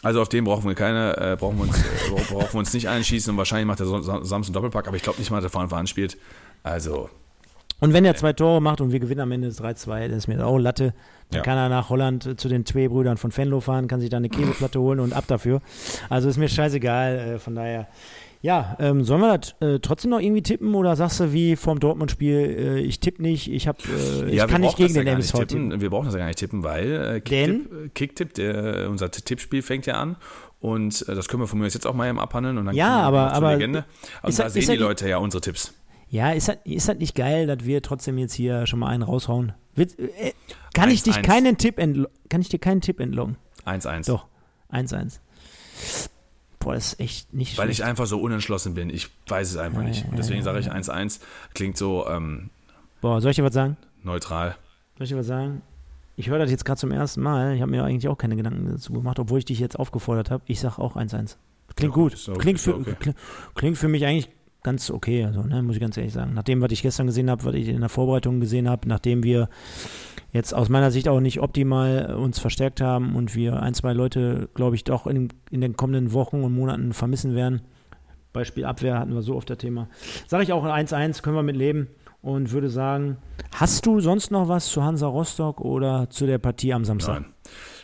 [SPEAKER 3] Also auf den brauchen wir keine, äh, brauchen, wir uns, äh, brauchen wir uns nicht einschießen und wahrscheinlich macht der Son- Son- Samson Doppelpack, aber ich glaube nicht mal, dass er von Anfang an spielt. Also,
[SPEAKER 2] Und wenn er zwei Tore macht und wir gewinnen am Ende das 3-2, das ist mir auch Latte. Dann
[SPEAKER 3] Ja.
[SPEAKER 2] kann er nach Holland äh, zu den zwei Brüdern von Venlo fahren, kann sich da eine Käseplatte holen und ab dafür. Also ist mir scheißegal, äh, von daher. Ja, ähm, sollen wir das äh, trotzdem noch irgendwie tippen oder sagst du wie vorm Dortmund-Spiel, äh, ich tippe nicht, ich, hab, äh, ich
[SPEAKER 3] ja, wir
[SPEAKER 2] kann nicht gegen den MSV tippen?
[SPEAKER 3] tippen. Wir brauchen das ja gar nicht tippen, weil äh? Kicktipp, äh, der, unser Tippspiel fängt ja an und äh, das können wir von mir jetzt auch mal eben abhandeln und dann
[SPEAKER 2] Ja, aber- aber
[SPEAKER 3] Legende. Und
[SPEAKER 2] ist
[SPEAKER 3] da
[SPEAKER 2] das-
[SPEAKER 3] sehen die
[SPEAKER 2] das-
[SPEAKER 3] Leute ja unsere Tipps.
[SPEAKER 2] Ja, ist das, ist das nicht geil, dass wir trotzdem jetzt hier schon mal einen raushauen? Wird, äh, kann ich dich
[SPEAKER 3] 1-1.
[SPEAKER 2] keinen Tipp kann ich dir keinen Tipp entloggen?
[SPEAKER 3] 1-1.
[SPEAKER 2] Doch, 1-1. Boah, das ist echt nicht
[SPEAKER 3] Weil
[SPEAKER 2] schlecht.
[SPEAKER 3] ich einfach so unentschlossen bin. Ich weiß es einfach
[SPEAKER 2] Ja,
[SPEAKER 3] nicht. Und deswegen
[SPEAKER 2] ja,
[SPEAKER 3] sage ich
[SPEAKER 2] ja.
[SPEAKER 3] 1-1. Klingt so ähm,
[SPEAKER 2] Boah, soll ich dir was sagen?
[SPEAKER 3] neutral.
[SPEAKER 2] Soll ich dir was sagen? Ich höre das jetzt gerade zum ersten Mal. Ich habe mir eigentlich auch keine Gedanken dazu gemacht, obwohl ich dich jetzt aufgefordert habe. Ich sage auch 1-1. Klingt
[SPEAKER 3] Ja,
[SPEAKER 2] gut.
[SPEAKER 3] okay,
[SPEAKER 2] klingt, für,
[SPEAKER 3] okay.
[SPEAKER 2] kli- klingt für mich eigentlich ganz okay, also, ne, muss ich ganz ehrlich sagen. Nach dem, was ich gestern gesehen habe, was ich in der Vorbereitung gesehen habe, nachdem wir jetzt aus meiner Sicht auch nicht optimal äh, uns verstärkt haben und wir ein, zwei Leute, glaube ich, doch in, in den kommenden Wochen und Monaten vermissen werden. Beispiel Abwehr hatten wir so oft das Thema. Sage ich auch 1-1, können wir mit leben und würde sagen, hast du sonst noch was zu Hansa Rostock oder zu der Partie am Samstag?
[SPEAKER 3] Nein.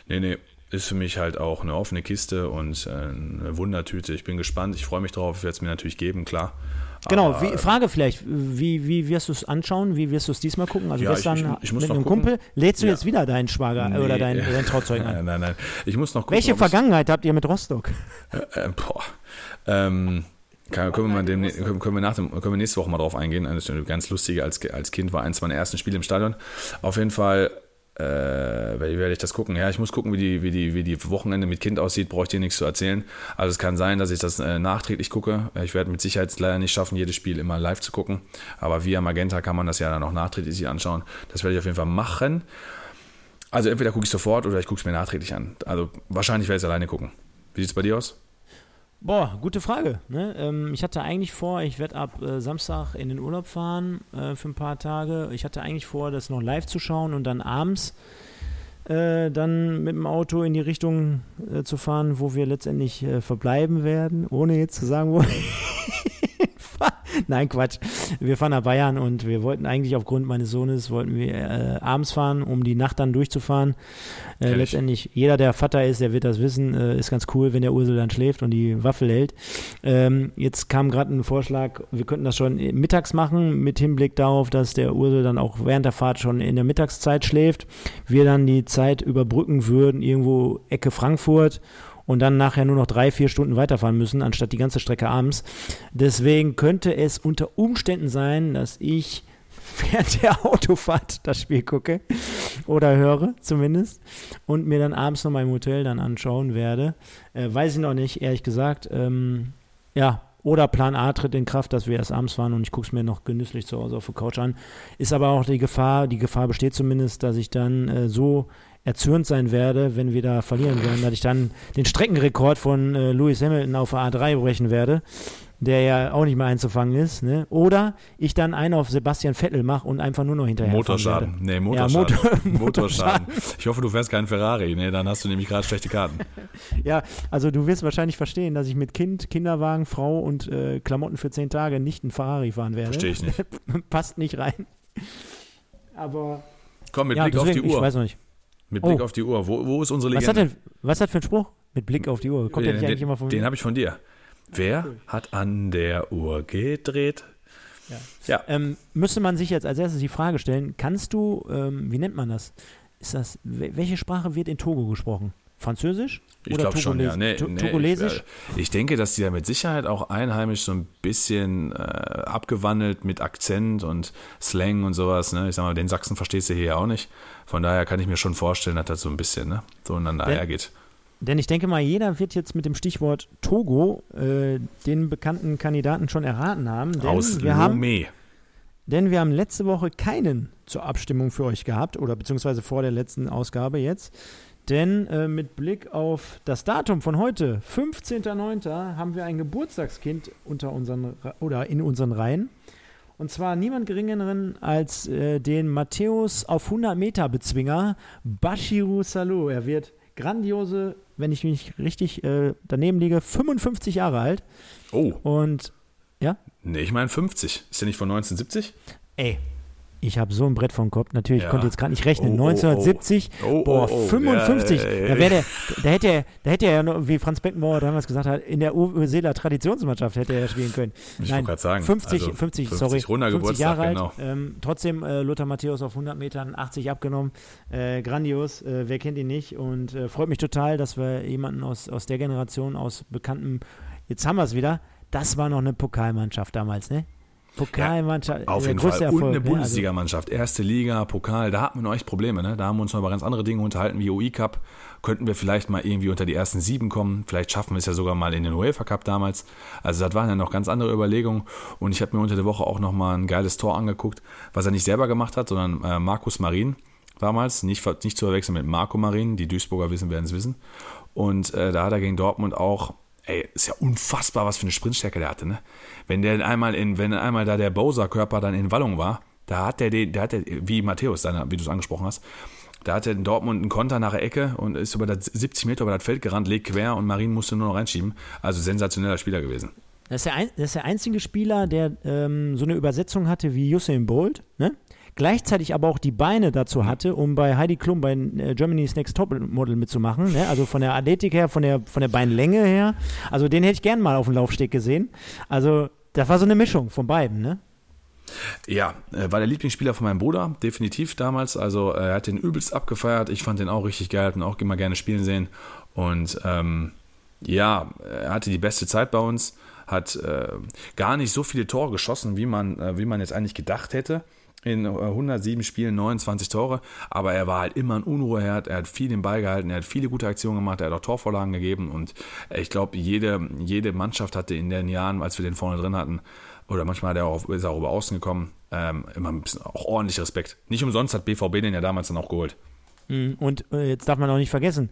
[SPEAKER 3] Nee, nee. Ist für mich halt auch eine offene Kiste und äh, eine Wundertüte. Ich bin gespannt. Ich freue mich drauf. Ich werde es mir natürlich geben, klar.
[SPEAKER 2] Genau, wie, Frage vielleicht, wie, wie wirst du es anschauen? Wie wirst du es diesmal gucken? Also
[SPEAKER 3] Ja, ich-
[SPEAKER 2] gestern
[SPEAKER 3] ich- ich muss
[SPEAKER 2] mit
[SPEAKER 3] noch
[SPEAKER 2] einem
[SPEAKER 3] gucken.
[SPEAKER 2] Kumpel, lädst du
[SPEAKER 3] Ja.
[SPEAKER 2] jetzt wieder deinen Schwager
[SPEAKER 3] Nee.
[SPEAKER 2] oder deinen, deinen Trauzeugen
[SPEAKER 3] Nein,
[SPEAKER 2] ein?
[SPEAKER 3] nein, nein. Ich muss noch gucken.
[SPEAKER 2] Welche Vergangenheit habt ihr mit Rostock?
[SPEAKER 3] Äh, boah. Ähm, kann, können, wir mal dem, können, können, wir nach dem, können wir nächste Woche mal drauf eingehen. Das ist eine ganz lustige. Als, als Kind war eins meiner ersten Spiele im Stadion. Auf jeden Fall äh, werde ich das gucken. Ja, ich muss gucken, wie die, wie die, wie die Wochenende mit Kind aussieht. Brauche ich dir nichts zu erzählen. Also es kann sein, dass ich das äh, nachträglich gucke. Ich werde mit Sicherheit leider nicht schaffen, jedes Spiel immer live zu gucken. Aber via Magenta kann man das ja dann auch nachträglich sich anschauen. Das werde ich auf jeden Fall machen. Also entweder gucke ich sofort oder ich gucke es mir nachträglich an. Also wahrscheinlich werde ich es alleine gucken. Wie sieht es bei dir aus?
[SPEAKER 2] Boah, gute Frage. Ne? Ähm, ich hatte eigentlich vor, ich werde ab äh, Samstag in den Urlaub fahren äh, für ein paar Tage. Ich hatte eigentlich vor, das noch live zu schauen und dann abends äh, dann mit dem Auto in die Richtung äh, zu fahren, wo wir letztendlich äh, verbleiben werden, ohne jetzt zu sagen, wo. Nein, Quatsch. Wir fahren nach Bayern und wir wollten eigentlich aufgrund meines Sohnes, wollten wir äh, abends fahren, um die Nacht dann durchzufahren. Äh, letztendlich, jeder, der Vater ist, der wird das wissen, äh, ist ganz cool, wenn der Ursel dann schläft und die Waffel hält. Ähm, jetzt kam gerade ein Vorschlag, wir könnten das schon mittags machen, mit Hinblick darauf, dass der Ursel dann auch während der Fahrt schon in der Mittagszeit schläft. Wir dann die Zeit überbrücken würden, irgendwo Ecke Frankfurt und dann nachher nur noch drei, vier Stunden weiterfahren müssen, anstatt die ganze Strecke abends. Deswegen könnte es unter Umständen sein, dass ich während der Autofahrt das Spiel gucke oder höre zumindest und mir dann abends noch mal im Hotel dann anschauen werde. Äh, weiß ich noch nicht, ehrlich gesagt. Ähm, ja, oder Plan A tritt in Kraft, dass wir erst abends fahren und ich gucke es mir noch genüsslich zu Hause auf der Couch an. Ist aber auch die Gefahr, die Gefahr besteht zumindest, dass ich dann äh, so erzürnt sein werde, wenn wir da verlieren werden, dass ich dann den Streckenrekord von äh, Lewis Hamilton auf der A3 brechen werde, der ja auch nicht mehr einzufangen ist. Ne? Oder ich dann einen auf Sebastian Vettel mache und einfach nur noch hinterher
[SPEAKER 3] Motorschaden. Nee,
[SPEAKER 2] Ja,
[SPEAKER 3] Motorschaden.
[SPEAKER 2] Motor-
[SPEAKER 3] Motorschaden. Ich hoffe, du fährst keinen Ferrari. Nee, dann hast du nämlich gerade schlechte Karten.
[SPEAKER 2] Ja, also du wirst wahrscheinlich verstehen, dass ich mit Kind, Kinderwagen, Frau und äh, Klamotten für zehn Tage nicht einen Ferrari fahren werde.
[SPEAKER 3] Verstehe ich nicht.
[SPEAKER 2] Passt nicht rein. Aber
[SPEAKER 3] Komm, mit
[SPEAKER 2] ja,
[SPEAKER 3] Blick auf
[SPEAKER 2] deswegen,
[SPEAKER 3] die
[SPEAKER 2] ich
[SPEAKER 3] Uhr.
[SPEAKER 2] weiß noch nicht.
[SPEAKER 3] Mit Blick
[SPEAKER 2] Oh.
[SPEAKER 3] auf die Uhr. Wo, wo ist unsere
[SPEAKER 2] Was hat,
[SPEAKER 3] Legende?
[SPEAKER 2] denn, was hat für ein Spruch? Mit Blick auf die Uhr. Kommt der nicht
[SPEAKER 3] den
[SPEAKER 2] eigentlich immer von
[SPEAKER 3] den
[SPEAKER 2] mir?
[SPEAKER 3] habe ich von dir. Wer hat an der Uhr gedreht?
[SPEAKER 2] Ja.
[SPEAKER 3] Ja.
[SPEAKER 2] Ähm, müsste man sich jetzt als erstes die Frage stellen, kannst du, ähm, wie nennt man das? Ist das, wel- welche Sprache wird in Togo gesprochen? Französisch?
[SPEAKER 3] Ich glaube schon, ja. Nee,
[SPEAKER 2] To-
[SPEAKER 3] nee,
[SPEAKER 2] Togolesisch?
[SPEAKER 3] Ich, äh, ich denke, dass die da mit Sicherheit auch einheimisch so ein bisschen äh, abgewandelt mit Akzent und Slang und sowas. Ne? Ich sag mal, den Sachsen verstehst du hier ja auch nicht. Von daher kann ich mir schon vorstellen, dass das so ein bisschen ne, so ineinander
[SPEAKER 2] Der-
[SPEAKER 3] hergeht.
[SPEAKER 2] Denn ich denke mal, jeder wird jetzt mit dem Stichwort Togo äh, den bekannten Kandidaten schon erraten haben. Denn
[SPEAKER 3] Aus
[SPEAKER 2] wir haben,
[SPEAKER 3] Lomé.
[SPEAKER 2] denn wir haben letzte Woche keinen zur Abstimmung für euch gehabt oder beziehungsweise vor der letzten Ausgabe jetzt. Denn äh, mit Blick auf das Datum von heute, 15.09., haben wir ein Geburtstagskind unter unseren oder in unseren Reihen. Und zwar niemand geringeren als äh, den Matthäus auf 100 Meter Bezwinger Bashiru Salou. Er wird grandiose, wenn ich mich richtig äh, daneben liege, 55 Jahre alt.
[SPEAKER 3] Oh,
[SPEAKER 2] Und
[SPEAKER 3] nee, ich meine 50. Ist der nicht von 1970?
[SPEAKER 2] ey, ich habe so ein Brett vom Kopf. Natürlich,
[SPEAKER 3] Ja.
[SPEAKER 2] ich konnte jetzt gerade nicht rechnen.
[SPEAKER 3] Oh, oh, oh.
[SPEAKER 2] 1970,
[SPEAKER 3] Oh,
[SPEAKER 2] boah,
[SPEAKER 3] oh, oh.
[SPEAKER 2] 55.
[SPEAKER 3] Ja,
[SPEAKER 2] Da, der, da, hätte er, da hätte er ja, noch, wie Franz Beckenbauer damals gesagt hat, in der Urseeler Traditionsmannschaft hätte er ja spielen können.
[SPEAKER 3] Ich
[SPEAKER 2] Nein,
[SPEAKER 3] wollte gerade sagen.
[SPEAKER 2] 50,
[SPEAKER 3] also
[SPEAKER 2] 50,
[SPEAKER 3] 50,
[SPEAKER 2] sorry.
[SPEAKER 3] Runder
[SPEAKER 2] 50
[SPEAKER 3] Geburtstag,
[SPEAKER 2] Jahre alt.
[SPEAKER 3] genau.
[SPEAKER 2] Ähm, trotzdem äh, Lothar Matthäus auf 100 Metern 80 abgenommen. Äh, grandios, äh, wer kennt ihn nicht? Und äh, freut mich total, dass wir jemanden aus, aus der Generation, aus bekannten, jetzt haben wir es wieder, das war noch eine Pokalmannschaft damals, ne? Pokalmannschaft,
[SPEAKER 3] Auf
[SPEAKER 2] der
[SPEAKER 3] jeden Fall. Und
[SPEAKER 2] Erfolg,
[SPEAKER 3] eine
[SPEAKER 2] ne? Also-
[SPEAKER 3] Bundesligamannschaft. Erste Liga, Pokal, da hatten wir noch echt Probleme. Ne? Da haben wir uns noch über ganz andere Dinge unterhalten, wie UI Cup. Könnten wir vielleicht mal irgendwie unter die ersten sieben kommen. Vielleicht schaffen wir es ja sogar mal in den UEFA Cup damals. Also das waren ja noch ganz andere Überlegungen. Und ich habe mir unter der Woche auch noch mal ein geiles Tor angeguckt, was er nicht selber gemacht hat, sondern äh, Markus Marin damals, nicht, nicht zu verwechseln mit Marco Marin, die Duisburger wissen, werden es wissen. Und äh, da hat er gegen Dortmund auch, ey, ist ja unfassbar, was für eine Sprintstärke der hatte, ne? Wenn der einmal in, wenn einmal da der Bowser-Körper dann in Wallung war, da hat der den, der hat der, wie Matthäus, wie du es angesprochen hast, da hat er in Dortmund einen Konter nach der Ecke und ist über das 70 Meter über das Feld gerannt, legt quer und Marin musste nur noch reinschieben. Also sensationeller Spieler gewesen.
[SPEAKER 2] Das ist der, ein, das ist der einzige Spieler, der ähm, so eine Übersetzung hatte wie Usain Bolt, ne? Gleichzeitig aber auch die Beine dazu hatte, um bei Heidi Klum bei äh, Germany's Next Top Model mitzumachen. Ne? Also von der Athletik her, von der, von der Beinlänge her. Also den hätte ich gern mal auf dem Laufsteg gesehen. Also das war so eine Mischung von beiden, ne?
[SPEAKER 3] Ja, war der Lieblingsspieler von meinem Bruder, definitiv damals. Also er hat den übelst abgefeiert. Ich fand den auch richtig geil, hat ihn auch immer gerne spielen sehen. Und ähm, ja, er hatte die beste Zeit bei uns, hat äh, gar nicht so viele Tore geschossen, wie man, äh, wie man jetzt eigentlich gedacht hätte in 107 Spielen 29 Tore, aber er war halt immer ein Unruheherd, er hat viel den Ball gehalten, er hat viele gute Aktionen gemacht, er hat auch Torvorlagen gegeben. Und ich glaube, jede, jede Mannschaft hatte in den Jahren, als wir den vorne drin hatten, oder manchmal hat er auch, ist er auch über außen gekommen, ähm, immer ein bisschen auch ordentlich Respekt. Nicht umsonst hat BVB den ja damals dann auch geholt.
[SPEAKER 2] Mhm, und äh, jetzt darf man auch nicht vergessen,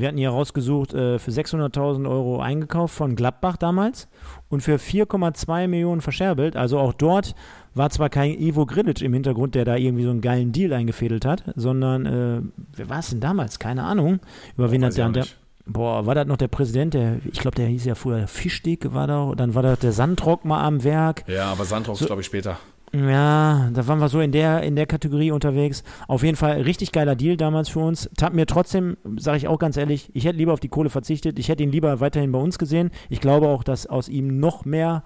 [SPEAKER 2] wir hatten hier rausgesucht, äh, für 600.000 Euro eingekauft von Gladbach damals und für 4,2 Millionen verscherbelt. Also auch dort war zwar kein Ivo Grilic im Hintergrund, der da irgendwie so einen geilen Deal eingefädelt hat, sondern, äh, wer war es denn damals? Keine Ahnung. Über wen hat der, der Boah, war das noch der Präsident, der, ich glaube, der hieß ja früher Fischdick, war da, dann war da der Sandrock mal am Werk.
[SPEAKER 3] Ja, aber Sandrock so, ist, glaube ich, später.
[SPEAKER 2] Ja, da waren wir so in der, in der Kategorie unterwegs. Auf jeden Fall richtig geiler Deal damals für uns. Tat mir trotzdem, sage ich auch ganz ehrlich, ich hätte lieber auf die Kohle verzichtet. Ich hätte ihn lieber weiterhin bei uns gesehen. Ich glaube auch, dass aus ihm noch mehr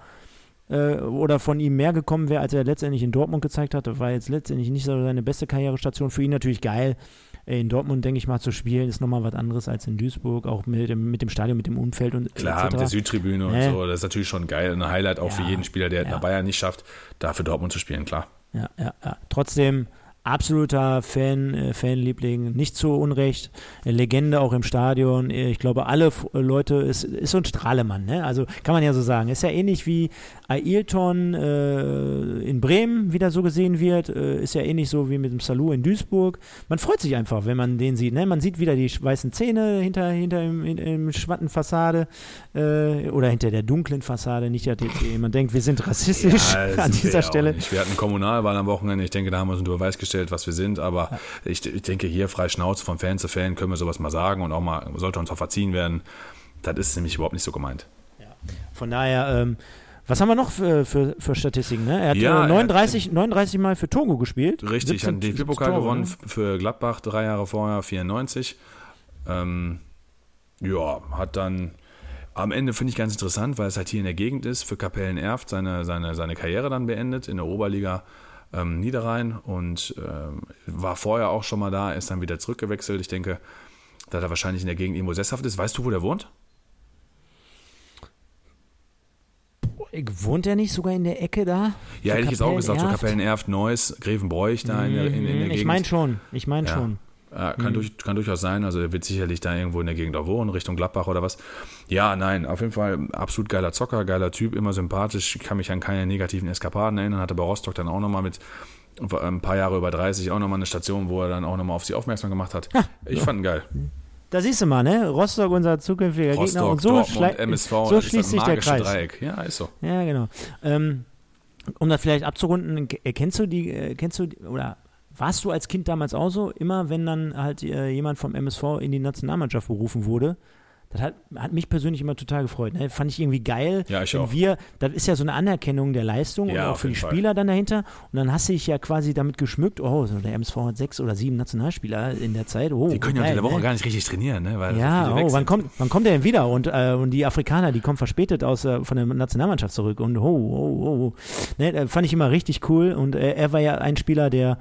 [SPEAKER 2] äh, oder von ihm mehr gekommen wäre, als er letztendlich in Dortmund gezeigt hat. Das war jetzt letztendlich nicht so seine beste Karrierestation. Für ihn natürlich geil. In Dortmund, denke ich mal, zu spielen, ist nochmal was anderes als in Duisburg, auch mit dem, mit dem Stadion, mit dem Umfeld und
[SPEAKER 3] Klar, mit der Südtribüne und so, das ist natürlich schon geil. Ein Highlight auch ja, für jeden Spieler, der ja. in Bayern nicht schafft, da für Dortmund zu spielen, klar.
[SPEAKER 2] Ja, ja, ja. Trotzdem absoluter Fan, äh, Fanliebling, nicht zu Unrecht, Legende auch im Stadion. Ich glaube, alle Leute, ist, ist so ein Strahlemann, ne? Also kann man ja so sagen. Ist ja ähnlich wie Ailton äh, in Bremen wieder so gesehen wird, äh, ist ja ähnlich so wie mit dem Salou in Duisburg. Man freut sich einfach, wenn man den sieht. Ne? Man sieht wieder die weißen Zähne hinter, hinter im, in, im Schwattenfassade äh, oder hinter der dunklen Fassade. Nicht, dass man denkt, wir sind rassistisch ja, an dieser Stelle.
[SPEAKER 3] Wir hatten Kommunalwahl am Wochenende. Ich denke, da haben wir uns unter Beweis gestellt dargestellt, was wir sind, aber ja. ich, ich, denke, hier frei Schnauze von Fan zu Fan können wir sowas mal sagen und auch mal, sollte uns auch verziehen werden. Das ist nämlich überhaupt nicht so gemeint.
[SPEAKER 2] Ja. Von daher, ähm, was haben wir noch für, für, für Statistiken? Ne? Er hat ja, 39, hat, 39 Mal für Togo gespielt.
[SPEAKER 3] Richtig, hat den DFB-Pokal gewonnen ne? für Gladbach drei Jahre vorher, 94. Ähm, ja, hat dann am Ende finde ich ganz interessant, weil es halt hier in der Gegend ist, für Kapellen Erft seine, seine, seine Karriere dann beendet in der Oberliga ähm, Niederrhein und ähm, war vorher auch schon mal da, ist dann wieder zurückgewechselt. Ich denke, da er wahrscheinlich in der Gegend irgendwo sesshaft ist. Weißt du, wo der wohnt?
[SPEAKER 2] Wohnt er nicht sogar in der Ecke da?
[SPEAKER 3] Ja, hätte ich jetzt auch gesagt, so Kapellen-Erft, Neuss, Grevenbroich da in, der, in, in der Gegend.
[SPEAKER 2] Ich meine schon, ich meine ja. schon.
[SPEAKER 3] Ja, kann, mhm. durch, kann durchaus sein. Also er wird sicherlich da irgendwo in der Gegend auch wohnen, Richtung Gladbach oder was. Ja, nein, auf jeden Fall absolut geiler Zocker, geiler Typ, immer sympathisch. Ich kann mich an keine negativen Eskapaden erinnern. Hatte bei Rostock dann auch nochmal mit ein paar Jahre über 30 auch nochmal eine Station, wo er dann auch nochmal auf sie aufmerksam gemacht hat. Ha, ich so. fand ihn geil.
[SPEAKER 2] Da siehst du mal, ne? Rostock, unser zukünftiger Rostock, Gegner. Und so,
[SPEAKER 3] Dortmund, MSV,
[SPEAKER 2] so schließt sich der Kreis.
[SPEAKER 3] Dreieck. Ja, ist so.
[SPEAKER 2] Ja, genau. Ähm, um das vielleicht abzurunden, kennst du die, äh, kennst du, oder warst du als Kind damals auch so? Immer wenn dann halt äh, jemand vom MSV in die Nationalmannschaft berufen wurde, das hat, hat mich persönlich immer total gefreut. Ne? Fand ich irgendwie geil.
[SPEAKER 3] Ja, ich auch.
[SPEAKER 2] Wir, das ist ja so eine Anerkennung der Leistung ja, und auch für die Spieler Fall. dann dahinter. Und dann hast du dich ja quasi damit geschmückt, oh, so der MSV hat sechs oder sieben Nationalspieler in der Zeit. Oh,
[SPEAKER 3] die können ja unter der Woche ne? gar nicht richtig trainieren, ne? Weil
[SPEAKER 2] ja, oh, wann kommt, wann kommt der denn wieder? Und, äh, und die Afrikaner, die kommen verspätet aus, äh, von der Nationalmannschaft zurück. Und oh, oh, oh. Ne? Fand ich immer richtig cool. Und äh, er war ja ein Spieler, der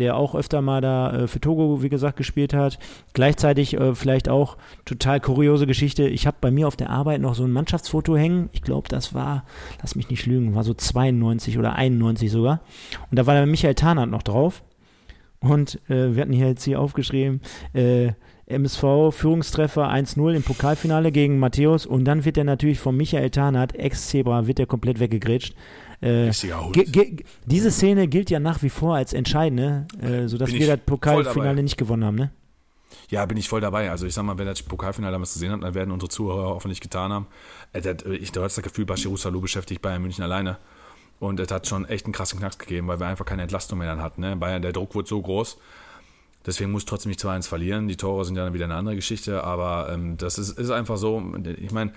[SPEAKER 2] der auch öfter mal da äh, für Togo, wie gesagt, gespielt hat. Gleichzeitig äh, vielleicht auch total kuriose Geschichte. Ich habe bei mir auf der Arbeit noch so ein Mannschaftsfoto hängen. Ich glaube, das war, lass mich nicht lügen, war so 92 oder 91 sogar. Und da war der Michael Tarnert noch drauf. Und äh, wir hatten hier jetzt hier aufgeschrieben, äh, MSV Führungstreffer 1-0 im Pokalfinale gegen Matthäus und dann wird er natürlich von Michael Tarnert, Ex-Zebra, wird er komplett weggegrätscht. Äh, diese Szene gilt ja nach wie vor als entscheidende, äh, sodass wir das Pokalfinale nicht gewonnen haben, ne?
[SPEAKER 3] Ja, bin ich voll dabei. Also ich sag mal, wenn das Pokalfinale damals gesehen hat, dann werden unsere Zuhörer hoffentlich getan haben. Äh, Ich, du hast das Gefühl, Bashir Salou beschäftigt Bayern München alleine. Und es hat schon echt einen krassen Knacks gegeben, weil wir einfach keine Entlastung mehr dann hatten. Ne? Bayern, der Druck wurde so groß. Deswegen muss trotzdem nicht 2-1 verlieren. Die Tore sind ja wieder eine andere Geschichte, aber ähm, das ist, ist einfach so. Ich meine,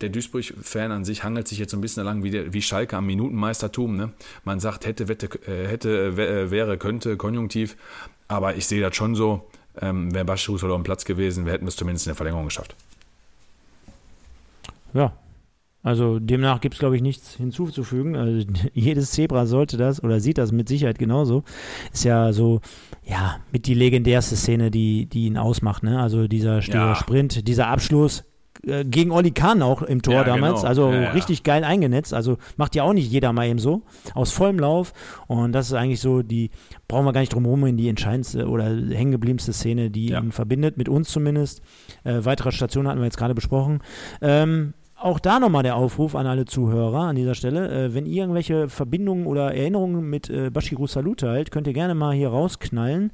[SPEAKER 3] der Duisburg-Fan an sich hangelt sich jetzt so ein bisschen lang wie, der, wie Schalke am Minutenmeistertum. Ne? Man sagt, hätte, wette, äh, hätte, wä- wäre, könnte, konjunktiv. Aber ich sehe das schon so. Ähm, wäre Baschus oder am Platz gewesen, wir hätten es zumindest in der Verlängerung geschafft.
[SPEAKER 2] Ja. Also demnach gibt es, glaube ich, nichts hinzuzufügen. Also, jedes Zebra sollte das oder sieht das mit Sicherheit genauso. Ist ja so, ja, mit die legendärste Szene, die, die ihn ausmacht. Ne? Also dieser, dieser
[SPEAKER 3] Ja.
[SPEAKER 2] Sprint, dieser Abschluss äh, gegen Olli Kahn auch im Tor
[SPEAKER 3] Ja,
[SPEAKER 2] damals.
[SPEAKER 3] genau.
[SPEAKER 2] Also
[SPEAKER 3] Ja, ja.
[SPEAKER 2] richtig geil eingenetzt. Also macht ja auch nicht jeder mal eben so. Aus vollem Lauf. Und das ist eigentlich so die, brauchen wir gar nicht drum herum, in die entscheidendste oder hängengebliebenste Szene, die ihn verbindet, mit uns zumindest. Äh, weitere Stationen hatten wir jetzt gerade besprochen. Ähm, auch da nochmal der Aufruf an alle Zuhörer an dieser Stelle. Äh, wenn ihr irgendwelche Verbindungen oder Erinnerungen mit äh, Bashiru Salut teilt, könnt ihr gerne mal hier rausknallen.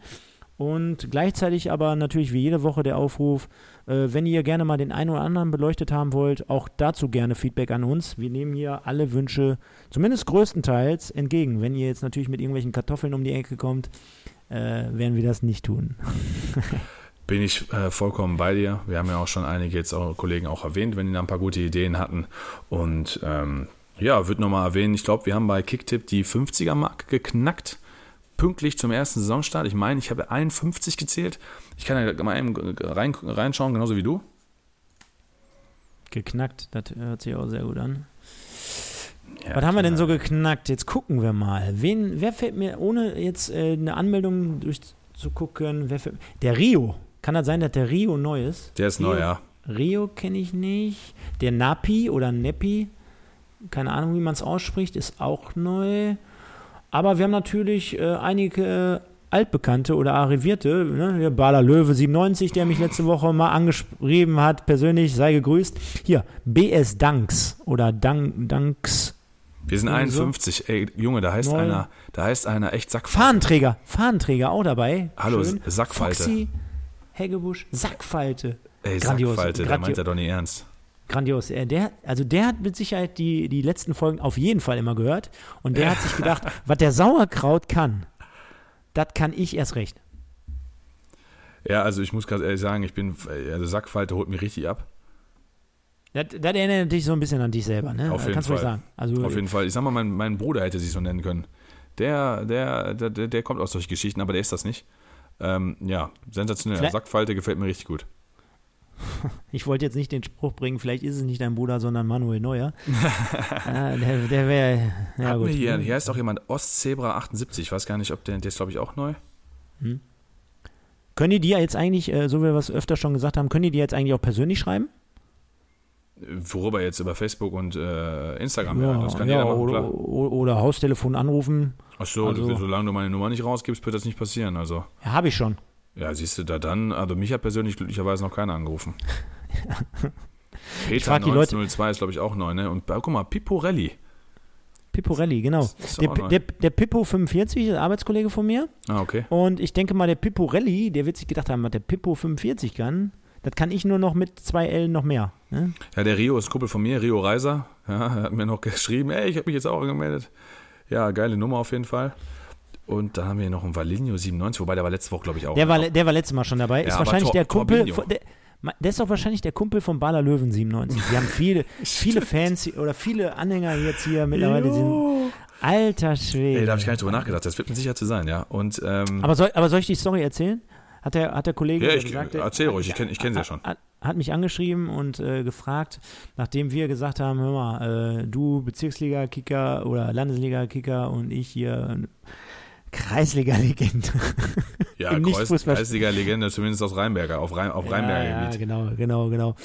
[SPEAKER 2] Und gleichzeitig aber natürlich wie jede Woche der Aufruf, äh, wenn ihr gerne mal den einen oder anderen beleuchtet haben wollt, auch dazu gerne Feedback an uns. Wir nehmen hier alle Wünsche, zumindest größtenteils, entgegen. Wenn ihr jetzt natürlich mit irgendwelchen Kartoffeln um die Ecke kommt, äh, werden wir das nicht tun.
[SPEAKER 3] Bin ich äh, vollkommen bei dir. Wir haben ja auch schon einige jetzt auch Kollegen auch erwähnt, wenn die da ein paar gute Ideen hatten. Und ähm, ja, würde nochmal erwähnen, ich glaube, wir haben bei Kicktip die 50er-Marke geknackt. Pünktlich zum ersten Saisonstart. Ich meine, ich habe 51 gezählt. Ich kann ja mal eben rein, reinschauen, genauso wie du.
[SPEAKER 2] Geknackt, das hört sich auch sehr gut an.
[SPEAKER 3] Ja,
[SPEAKER 2] Was haben wir denn so geknackt? Jetzt gucken wir mal. Wen, wer fällt mir, ohne jetzt äh, eine Anmeldung durchzugucken, wer fällt, der Rio. Kann das sein, dass der Rio neu ist?
[SPEAKER 3] Der ist
[SPEAKER 2] Rio,
[SPEAKER 3] neu, ja.
[SPEAKER 2] Rio kenne ich nicht. Der Napi oder Neppi, keine Ahnung, wie man es ausspricht, ist auch neu. Aber wir haben natürlich äh, einige Altbekannte oder Arrivierte. Ne? Bader Löwe 97, der mich letzte Woche mal angeschrieben hat, persönlich, sei gegrüßt. Hier, BS Danks oder Dank, Danks.
[SPEAKER 3] Wir sind
[SPEAKER 2] Irgendwie so.
[SPEAKER 3] 51. Ey, Junge, da heißt einer, da heißt einer echt Sack.
[SPEAKER 2] Fahnenträger, Fahnenträger auch dabei.
[SPEAKER 3] Hallo,
[SPEAKER 2] Schön.
[SPEAKER 3] Sackfalte.
[SPEAKER 2] Foxy, Heggebusch, Sackfalte.
[SPEAKER 3] Ey,
[SPEAKER 2] Grandios,
[SPEAKER 3] Sackfalte, der
[SPEAKER 2] grandio-
[SPEAKER 3] meint er doch nicht ernst.
[SPEAKER 2] Grandios. Er, der, also der hat mit Sicherheit die, die letzten Folgen auf jeden Fall immer gehört. Und der hat sich gedacht, was der Sauerkraut kann, das kann ich erst recht.
[SPEAKER 3] Ja, also ich muss ganz ehrlich sagen, ich bin, also Sackfalte holt mich richtig ab.
[SPEAKER 2] Das, das erinnert dich so ein bisschen an dich selber, ne?
[SPEAKER 3] Auf jeden
[SPEAKER 2] Kannst du
[SPEAKER 3] Fall.
[SPEAKER 2] sagen. Also,
[SPEAKER 3] Auf jeden Fall. Ich sag mal, mein, mein Bruder hätte sich so nennen können. Der, der, der, der der kommt aus solchen Geschichten, aber der ist das nicht. Ähm, ja, sensationell.
[SPEAKER 2] Vielleicht-
[SPEAKER 3] Sackfalte gefällt mir richtig gut.
[SPEAKER 2] Ich wollte jetzt nicht den Spruch bringen, vielleicht ist es nicht dein Bruder, sondern Manuel Neuer. ja, der der wäre, ja gut.
[SPEAKER 3] hier, hier heißt auch jemand Ostzebra 78. Ich weiß gar nicht, ob der, der ist, glaube ich, auch neu.
[SPEAKER 2] Können die dir jetzt eigentlich, äh, so wie wir es öfter schon gesagt haben, können die dir jetzt eigentlich auch persönlich schreiben?
[SPEAKER 3] Worüber jetzt über Facebook und äh, Instagram, ja, das kann
[SPEAKER 2] ja
[SPEAKER 3] jeder machen,
[SPEAKER 2] oder,
[SPEAKER 3] klar.
[SPEAKER 2] oder, Haustelefon anrufen.
[SPEAKER 3] Ach so,
[SPEAKER 2] also-
[SPEAKER 3] solange du meine Nummer nicht rausgibst, wird das nicht passieren. Also,
[SPEAKER 2] Ja, habe ich schon.
[SPEAKER 3] ja, siehst du da dann, also mich hat persönlich glücklicherweise noch keiner angerufen. Peter
[SPEAKER 2] frag die Leute-
[SPEAKER 3] 1902 ist, glaube ich, auch neu, ne? Und äh, guck mal, Piporelli.
[SPEAKER 2] Pipporelli, genau. Der, der, der Pippo 45 ist ein Arbeitskollege von mir.
[SPEAKER 3] Ah, okay.
[SPEAKER 2] Und ich denke mal, der Pipporelli, der wird sich gedacht haben, was der Pippo 45 kann, das kann ich nur noch mit zwei L noch mehr. Ne?
[SPEAKER 3] Ja, der Rio ist Kumpel von mir, Rio Reiser. Ja, er hat mir noch geschrieben, ey, ich habe mich jetzt auch angemeldet. Ja, geile Nummer auf jeden Fall. Und dann haben wir noch einen Valinho 97, wobei der war letzte Woche, glaube ich, auch.
[SPEAKER 2] Der war, der war letztes Mal schon dabei.
[SPEAKER 3] Ja,
[SPEAKER 2] ist wahrscheinlich
[SPEAKER 3] Tor-
[SPEAKER 2] der Kumpel. Von, der, der ist doch wahrscheinlich der Kumpel von Baller Löwen 97. Wir haben viele, viele Fans oder viele Anhänger jetzt hier mittlerweile. Sind, alter Schwede.
[SPEAKER 3] Ey, da habe ich gar nicht drüber nachgedacht. Das wird mit Sicherheit zu sein, ja. Und, ähm,
[SPEAKER 2] aber, soll, aber soll ich die Story erzählen? Hat der, hat der Kollege
[SPEAKER 3] ja, ich,
[SPEAKER 2] gesagt,
[SPEAKER 3] erzähl ruhig, ich kenne ich kenn sie ja schon.
[SPEAKER 2] hat, hat mich angeschrieben und äh, gefragt, nachdem wir gesagt haben, hör mal, äh, du Bezirksliga-Kicker oder Landesliga-Kicker und ich hier äh, Kreisliga-Legende.
[SPEAKER 3] Ja,
[SPEAKER 2] Nicht-Fußball-
[SPEAKER 3] Kreisliga-Legende, zumindest aus Rheinberger, auf, Rhein, auf Rheinberger
[SPEAKER 2] ja, ja,
[SPEAKER 3] Gebiet.
[SPEAKER 2] genau, genau, genau.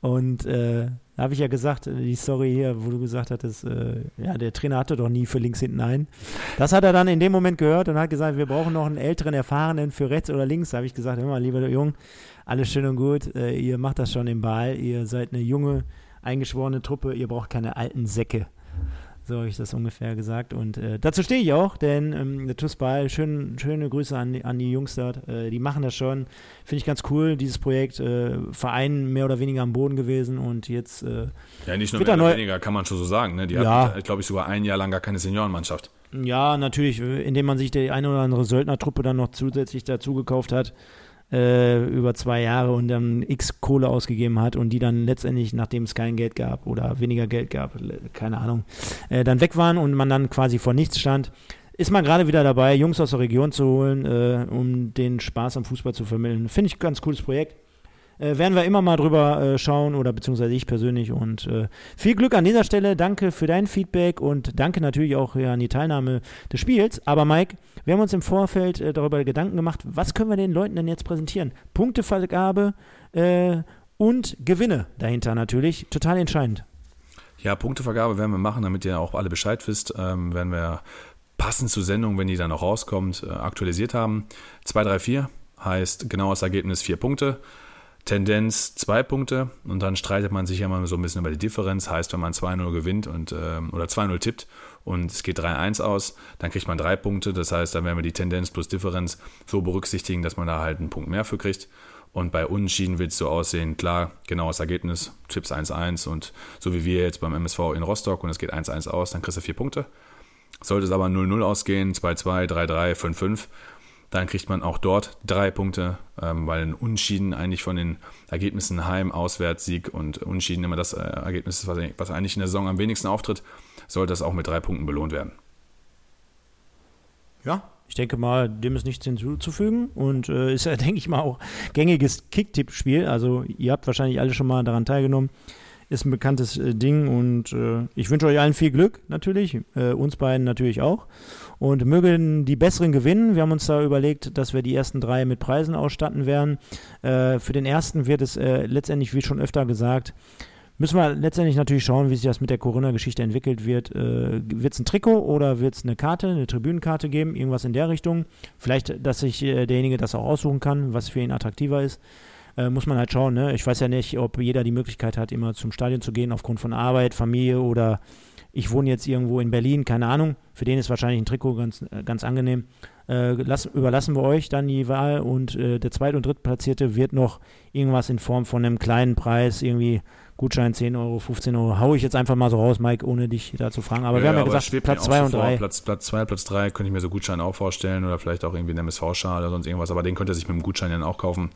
[SPEAKER 2] Und äh, da habe ich ja gesagt, äh, die Story hier, wo du gesagt hattest, äh, ja, der Trainer hatte doch nie für links hinten ein. Das hat er dann in dem Moment gehört und hat gesagt, wir brauchen noch einen älteren, erfahrenen für rechts oder links. Da habe ich gesagt, hör mal, lieber Jung, alles schön und gut, äh, ihr macht das schon im Ball, ihr seid eine junge, eingeschworene Truppe, ihr braucht keine alten Säcke. So habe ich das ungefähr gesagt. Und äh, dazu stehe ich auch, denn ähm, der TuS Ball, schön, schöne Grüße an, an die Jungs dort. Äh, die machen das schon. Finde ich ganz cool, dieses Projekt. Äh, Verein mehr oder weniger am Boden gewesen und jetzt. Äh,
[SPEAKER 3] ja, nicht nur mehr oder weniger, kann man schon so sagen. Ne? Die ja. hatten, glaube ich, sogar ein Jahr lang gar keine Seniorenmannschaft.
[SPEAKER 2] Ja, natürlich, indem man sich die eine oder andere Söldnertruppe dann noch zusätzlich dazu gekauft hat äh, über zwei Jahre und dann x Kohle ausgegeben hat und die dann letztendlich, nachdem es kein Geld gab oder weniger Geld gab, keine Ahnung, äh, dann weg waren und man dann quasi vor nichts stand, ist man gerade wieder dabei, Jungs aus der Region zu holen, äh, um den Spaß am Fußball zu vermitteln. Finde ich ein ganz cooles Projekt äh, werden wir immer mal drüber äh, schauen oder beziehungsweise ich persönlich. Und äh, viel Glück an dieser Stelle. Danke für dein Feedback und danke natürlich auch ja, an die Teilnahme des Spiels. Aber Mike, wir haben uns im Vorfeld äh, darüber Gedanken gemacht, was können wir den Leuten denn jetzt präsentieren? Punktevergabe äh, und Gewinne dahinter natürlich. Total entscheidend.
[SPEAKER 3] Ja, Punktevergabe werden wir machen, damit ihr auch alle Bescheid wisst. Ähm, werden wir passend zur Sendung, wenn die dann auch rauskommt, äh, aktualisiert haben. 2, 3, 4 heißt genaues Ergebnis 4 Punkte. Tendenz zwei Punkte und dann streitet man sich ja mal so ein bisschen über die Differenz. Heißt, wenn man 2-0 gewinnt und ähm, oder 2-0 tippt und es geht 3-1 aus, dann kriegt man drei Punkte. Das heißt, dann werden wir die Tendenz plus Differenz so berücksichtigen, dass man da halt einen Punkt mehr für kriegt. Und bei Unentschieden wird es so aussehen, klar, genaues Ergebnis, Tipps 1-1 und so wie wir jetzt beim MSV in Rostock und es geht 1-1 aus, dann kriegst du vier Punkte. Sollte es aber 0-0 ausgehen, 2-2, 3-3, 5-5, dann kriegt man auch dort drei Punkte, ähm, weil ein Unschieden eigentlich von den Ergebnissen Heim, Auswärts, Sieg und Unschieden immer das äh, Ergebnis ist, was, was eigentlich in der Saison am wenigsten auftritt, sollte das auch mit drei Punkten belohnt werden.
[SPEAKER 2] Ja, ich denke mal, dem ist nichts hinzuzufügen und äh, ist ja, denke ich mal, auch gängiges Kick-Tipp-Spiel. Also, ihr habt wahrscheinlich alle schon mal daran teilgenommen ist ein bekanntes äh, Ding und äh, ich wünsche euch allen viel Glück natürlich, äh, uns beiden natürlich auch und mögen die besseren gewinnen. Wir haben uns da überlegt, dass wir die ersten drei mit Preisen ausstatten werden. Äh, für den ersten wird es äh, letztendlich, wie schon öfter gesagt, Müssen wir letztendlich natürlich schauen, wie sich das mit der Corona-Geschichte entwickelt wird. Äh, wird es ein Trikot oder wird es eine Karte, eine Tribünenkarte geben? Irgendwas in der Richtung. Vielleicht, dass sich äh, derjenige das auch aussuchen kann, was für ihn attraktiver ist äh, muss man halt schauen. Ne? Ich weiß ja nicht, ob jeder die Möglichkeit hat, immer zum Stadion zu gehen, aufgrund von Arbeit, Familie oder ich wohne jetzt irgendwo in Berlin, keine Ahnung. Für den ist wahrscheinlich ein Trikot ganz, äh, ganz angenehm. Äh, lass, überlassen wir euch dann die Wahl und äh, der Zweit- und Drittplatzierte wird noch irgendwas in Form von einem kleinen Preis, irgendwie Gutschein 10 Euro, 15 Euro, hau ich jetzt einfach mal so raus, Mike, ohne dich da zu fragen. Aber ja, wir haben ja gesagt, Platz 2 und 3.
[SPEAKER 3] Platz 2, Platz 3 könnte ich mir so Gutschein auch vorstellen oder vielleicht auch irgendwie einen MSV-Schal oder sonst irgendwas, aber den könnt ihr sich mit dem Gutschein dann auch kaufen.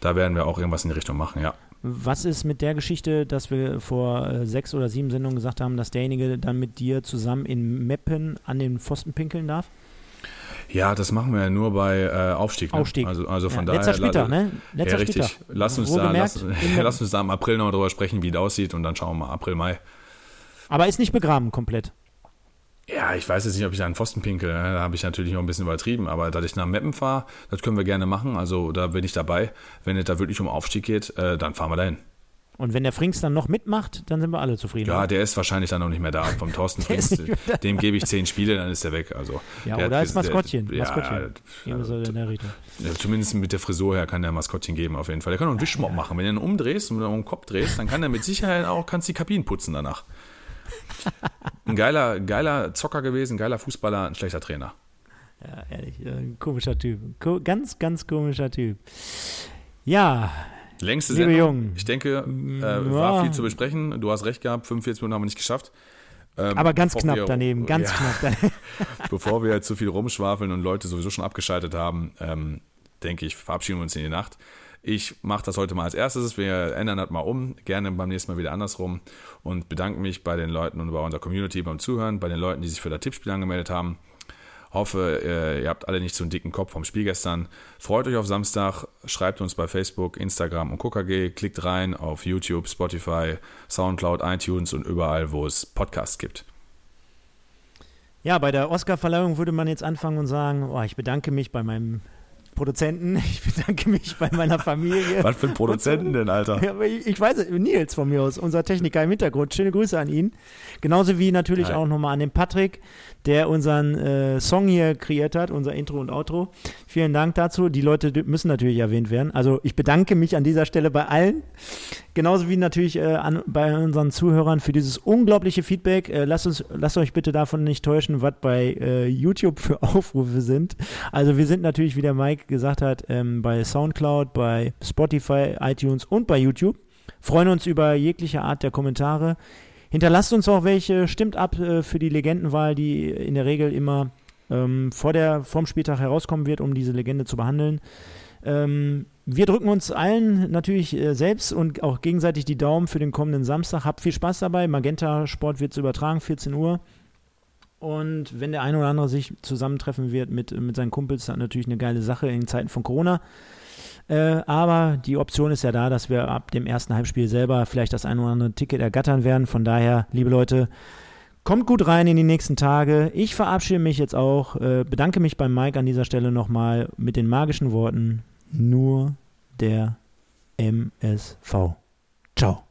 [SPEAKER 3] Da werden wir auch irgendwas in die Richtung machen, ja.
[SPEAKER 2] Was ist mit der Geschichte, dass wir vor äh, sechs oder sieben Sendungen gesagt haben, dass derjenige dann mit dir zusammen in Meppen an den Pfosten pinkeln darf?
[SPEAKER 3] Ja, das machen wir ja nur bei äh, Aufstieg.
[SPEAKER 2] Ne? Aufstieg.
[SPEAKER 3] Also, also von
[SPEAKER 2] ja,
[SPEAKER 3] daher.
[SPEAKER 2] Letzter Spieltag, ne?
[SPEAKER 3] Letzter ja, richtig. Spieltag. Lass uns, da, lass, lass, uns da im April noch drüber sprechen, wie es aussieht und dann schauen wir mal April, Mai.
[SPEAKER 2] Aber ist nicht begraben komplett.
[SPEAKER 3] Ja, ich weiß jetzt nicht, ob ich da einen Pfosten pinkel. Ne? Da habe ich natürlich noch ein bisschen übertrieben. Aber da ich nach Meppen fahre, das können wir gerne machen. Also da bin ich dabei. Wenn es da wirklich um Aufstieg geht, äh, dann fahren wir dahin.
[SPEAKER 2] Und wenn der Frings dann noch mitmacht, dann sind wir alle zufrieden.
[SPEAKER 3] Ja, der ist wahrscheinlich dann noch nicht mehr da. Vom Thorsten Frings, dem gebe ich zehn Spiele, dann ist er weg. Also,
[SPEAKER 2] ja, oder als Maskottchen.
[SPEAKER 3] Der, Maskottchen. Ja, ja, ja, zumindest mit der Frisur her kann der Maskottchen geben, auf jeden Fall. Der kann auch einen Wischmopp machen. Wenn du ihn umdrehst und um den Kopf drehst, dann kann er mit Sicherheit auch kannst die Kabinen putzen danach. Ein geiler, geiler Zocker gewesen, geiler Fußballer, ein schlechter Trainer.
[SPEAKER 2] Ja, ehrlich, ein komischer Typ. Ganz, ganz komischer Typ. Ja,
[SPEAKER 3] Längste Liebe Sendung. Jungen. Ich denke, äh, war viel zu besprechen. Du hast recht gehabt, 45 Minuten haben wir nicht geschafft.
[SPEAKER 2] Ähm, Aber ganz knapp wir, daneben, ganz ja, knapp daneben.
[SPEAKER 3] bevor wir zu viel rumschwafeln und Leute sowieso schon abgeschaltet haben, ähm, denke ich, verabschieden wir uns in die Nacht. Ich mache das heute mal als erstes. Wir ändern das mal um. Gerne beim nächsten Mal wieder andersrum. Und bedanke mich bei den Leuten und bei unserer Community beim Zuhören, bei den Leuten, die sich für das Tippspiel angemeldet haben. Hoffe, äh, ihr habt alle nicht so einen dicken Kopf vom Spiel gestern. Freut euch auf Samstag, schreibt uns bei Facebook, Instagram und KKG, klickt rein auf YouTube, Spotify, Soundcloud, iTunes und überall, wo es Podcasts gibt.
[SPEAKER 2] Ja, bei der Oscar-Verleihung würde man jetzt anfangen und sagen, oh, ich bedanke mich bei meinem Produzenten. Ich bedanke mich bei meiner Familie.
[SPEAKER 3] Was für ein Produzenten denn, Alter?
[SPEAKER 2] Ja, ich, ich weiß Nils von mir aus, unser Techniker im Hintergrund. Schöne Grüße an ihn. Genauso wie natürlich
[SPEAKER 3] Hi.
[SPEAKER 2] auch nochmal an den Patrick, der unseren äh, Song hier kreiert hat, unser Intro und Outro. Vielen Dank dazu. Die Leute müssen natürlich erwähnt werden. Also ich bedanke mich an dieser Stelle bei allen. Genauso wie natürlich äh, an, bei unseren Zuhörern für dieses unglaubliche Feedback. Äh, lasst, uns, lasst euch bitte davon nicht täuschen, was bei äh, YouTube für Aufrufe sind. Also wir sind natürlich, wie der Mike gesagt hat, ähm, bei Soundcloud, bei Spotify, iTunes und bei YouTube. Freuen uns über jegliche Art der Kommentare. Hinterlasst uns auch welche, stimmt ab äh, für die Legendenwahl, die in der Regel immer ähm, vor der, vorm Spieltag herauskommen wird, um diese Legende zu behandeln. Ähm, wir drücken uns allen natürlich äh, selbst und auch gegenseitig die Daumen für den kommenden Samstag. Habt viel Spaß dabei. Magenta Sport wird übertragen, 14 Uhr. Und wenn der eine oder andere sich zusammentreffen wird mit, mit seinen Kumpels, dann natürlich eine geile Sache in Zeiten von Corona. Äh, aber die Option ist ja da, dass wir ab dem ersten Halbspiel selber vielleicht das ein oder andere Ticket ergattern werden. Von daher, liebe Leute, kommt gut rein in die nächsten Tage. Ich verabschiede mich jetzt auch, äh, bedanke mich beim Mike an dieser Stelle nochmal mit den magischen Worten, nur der MSV. Ciao.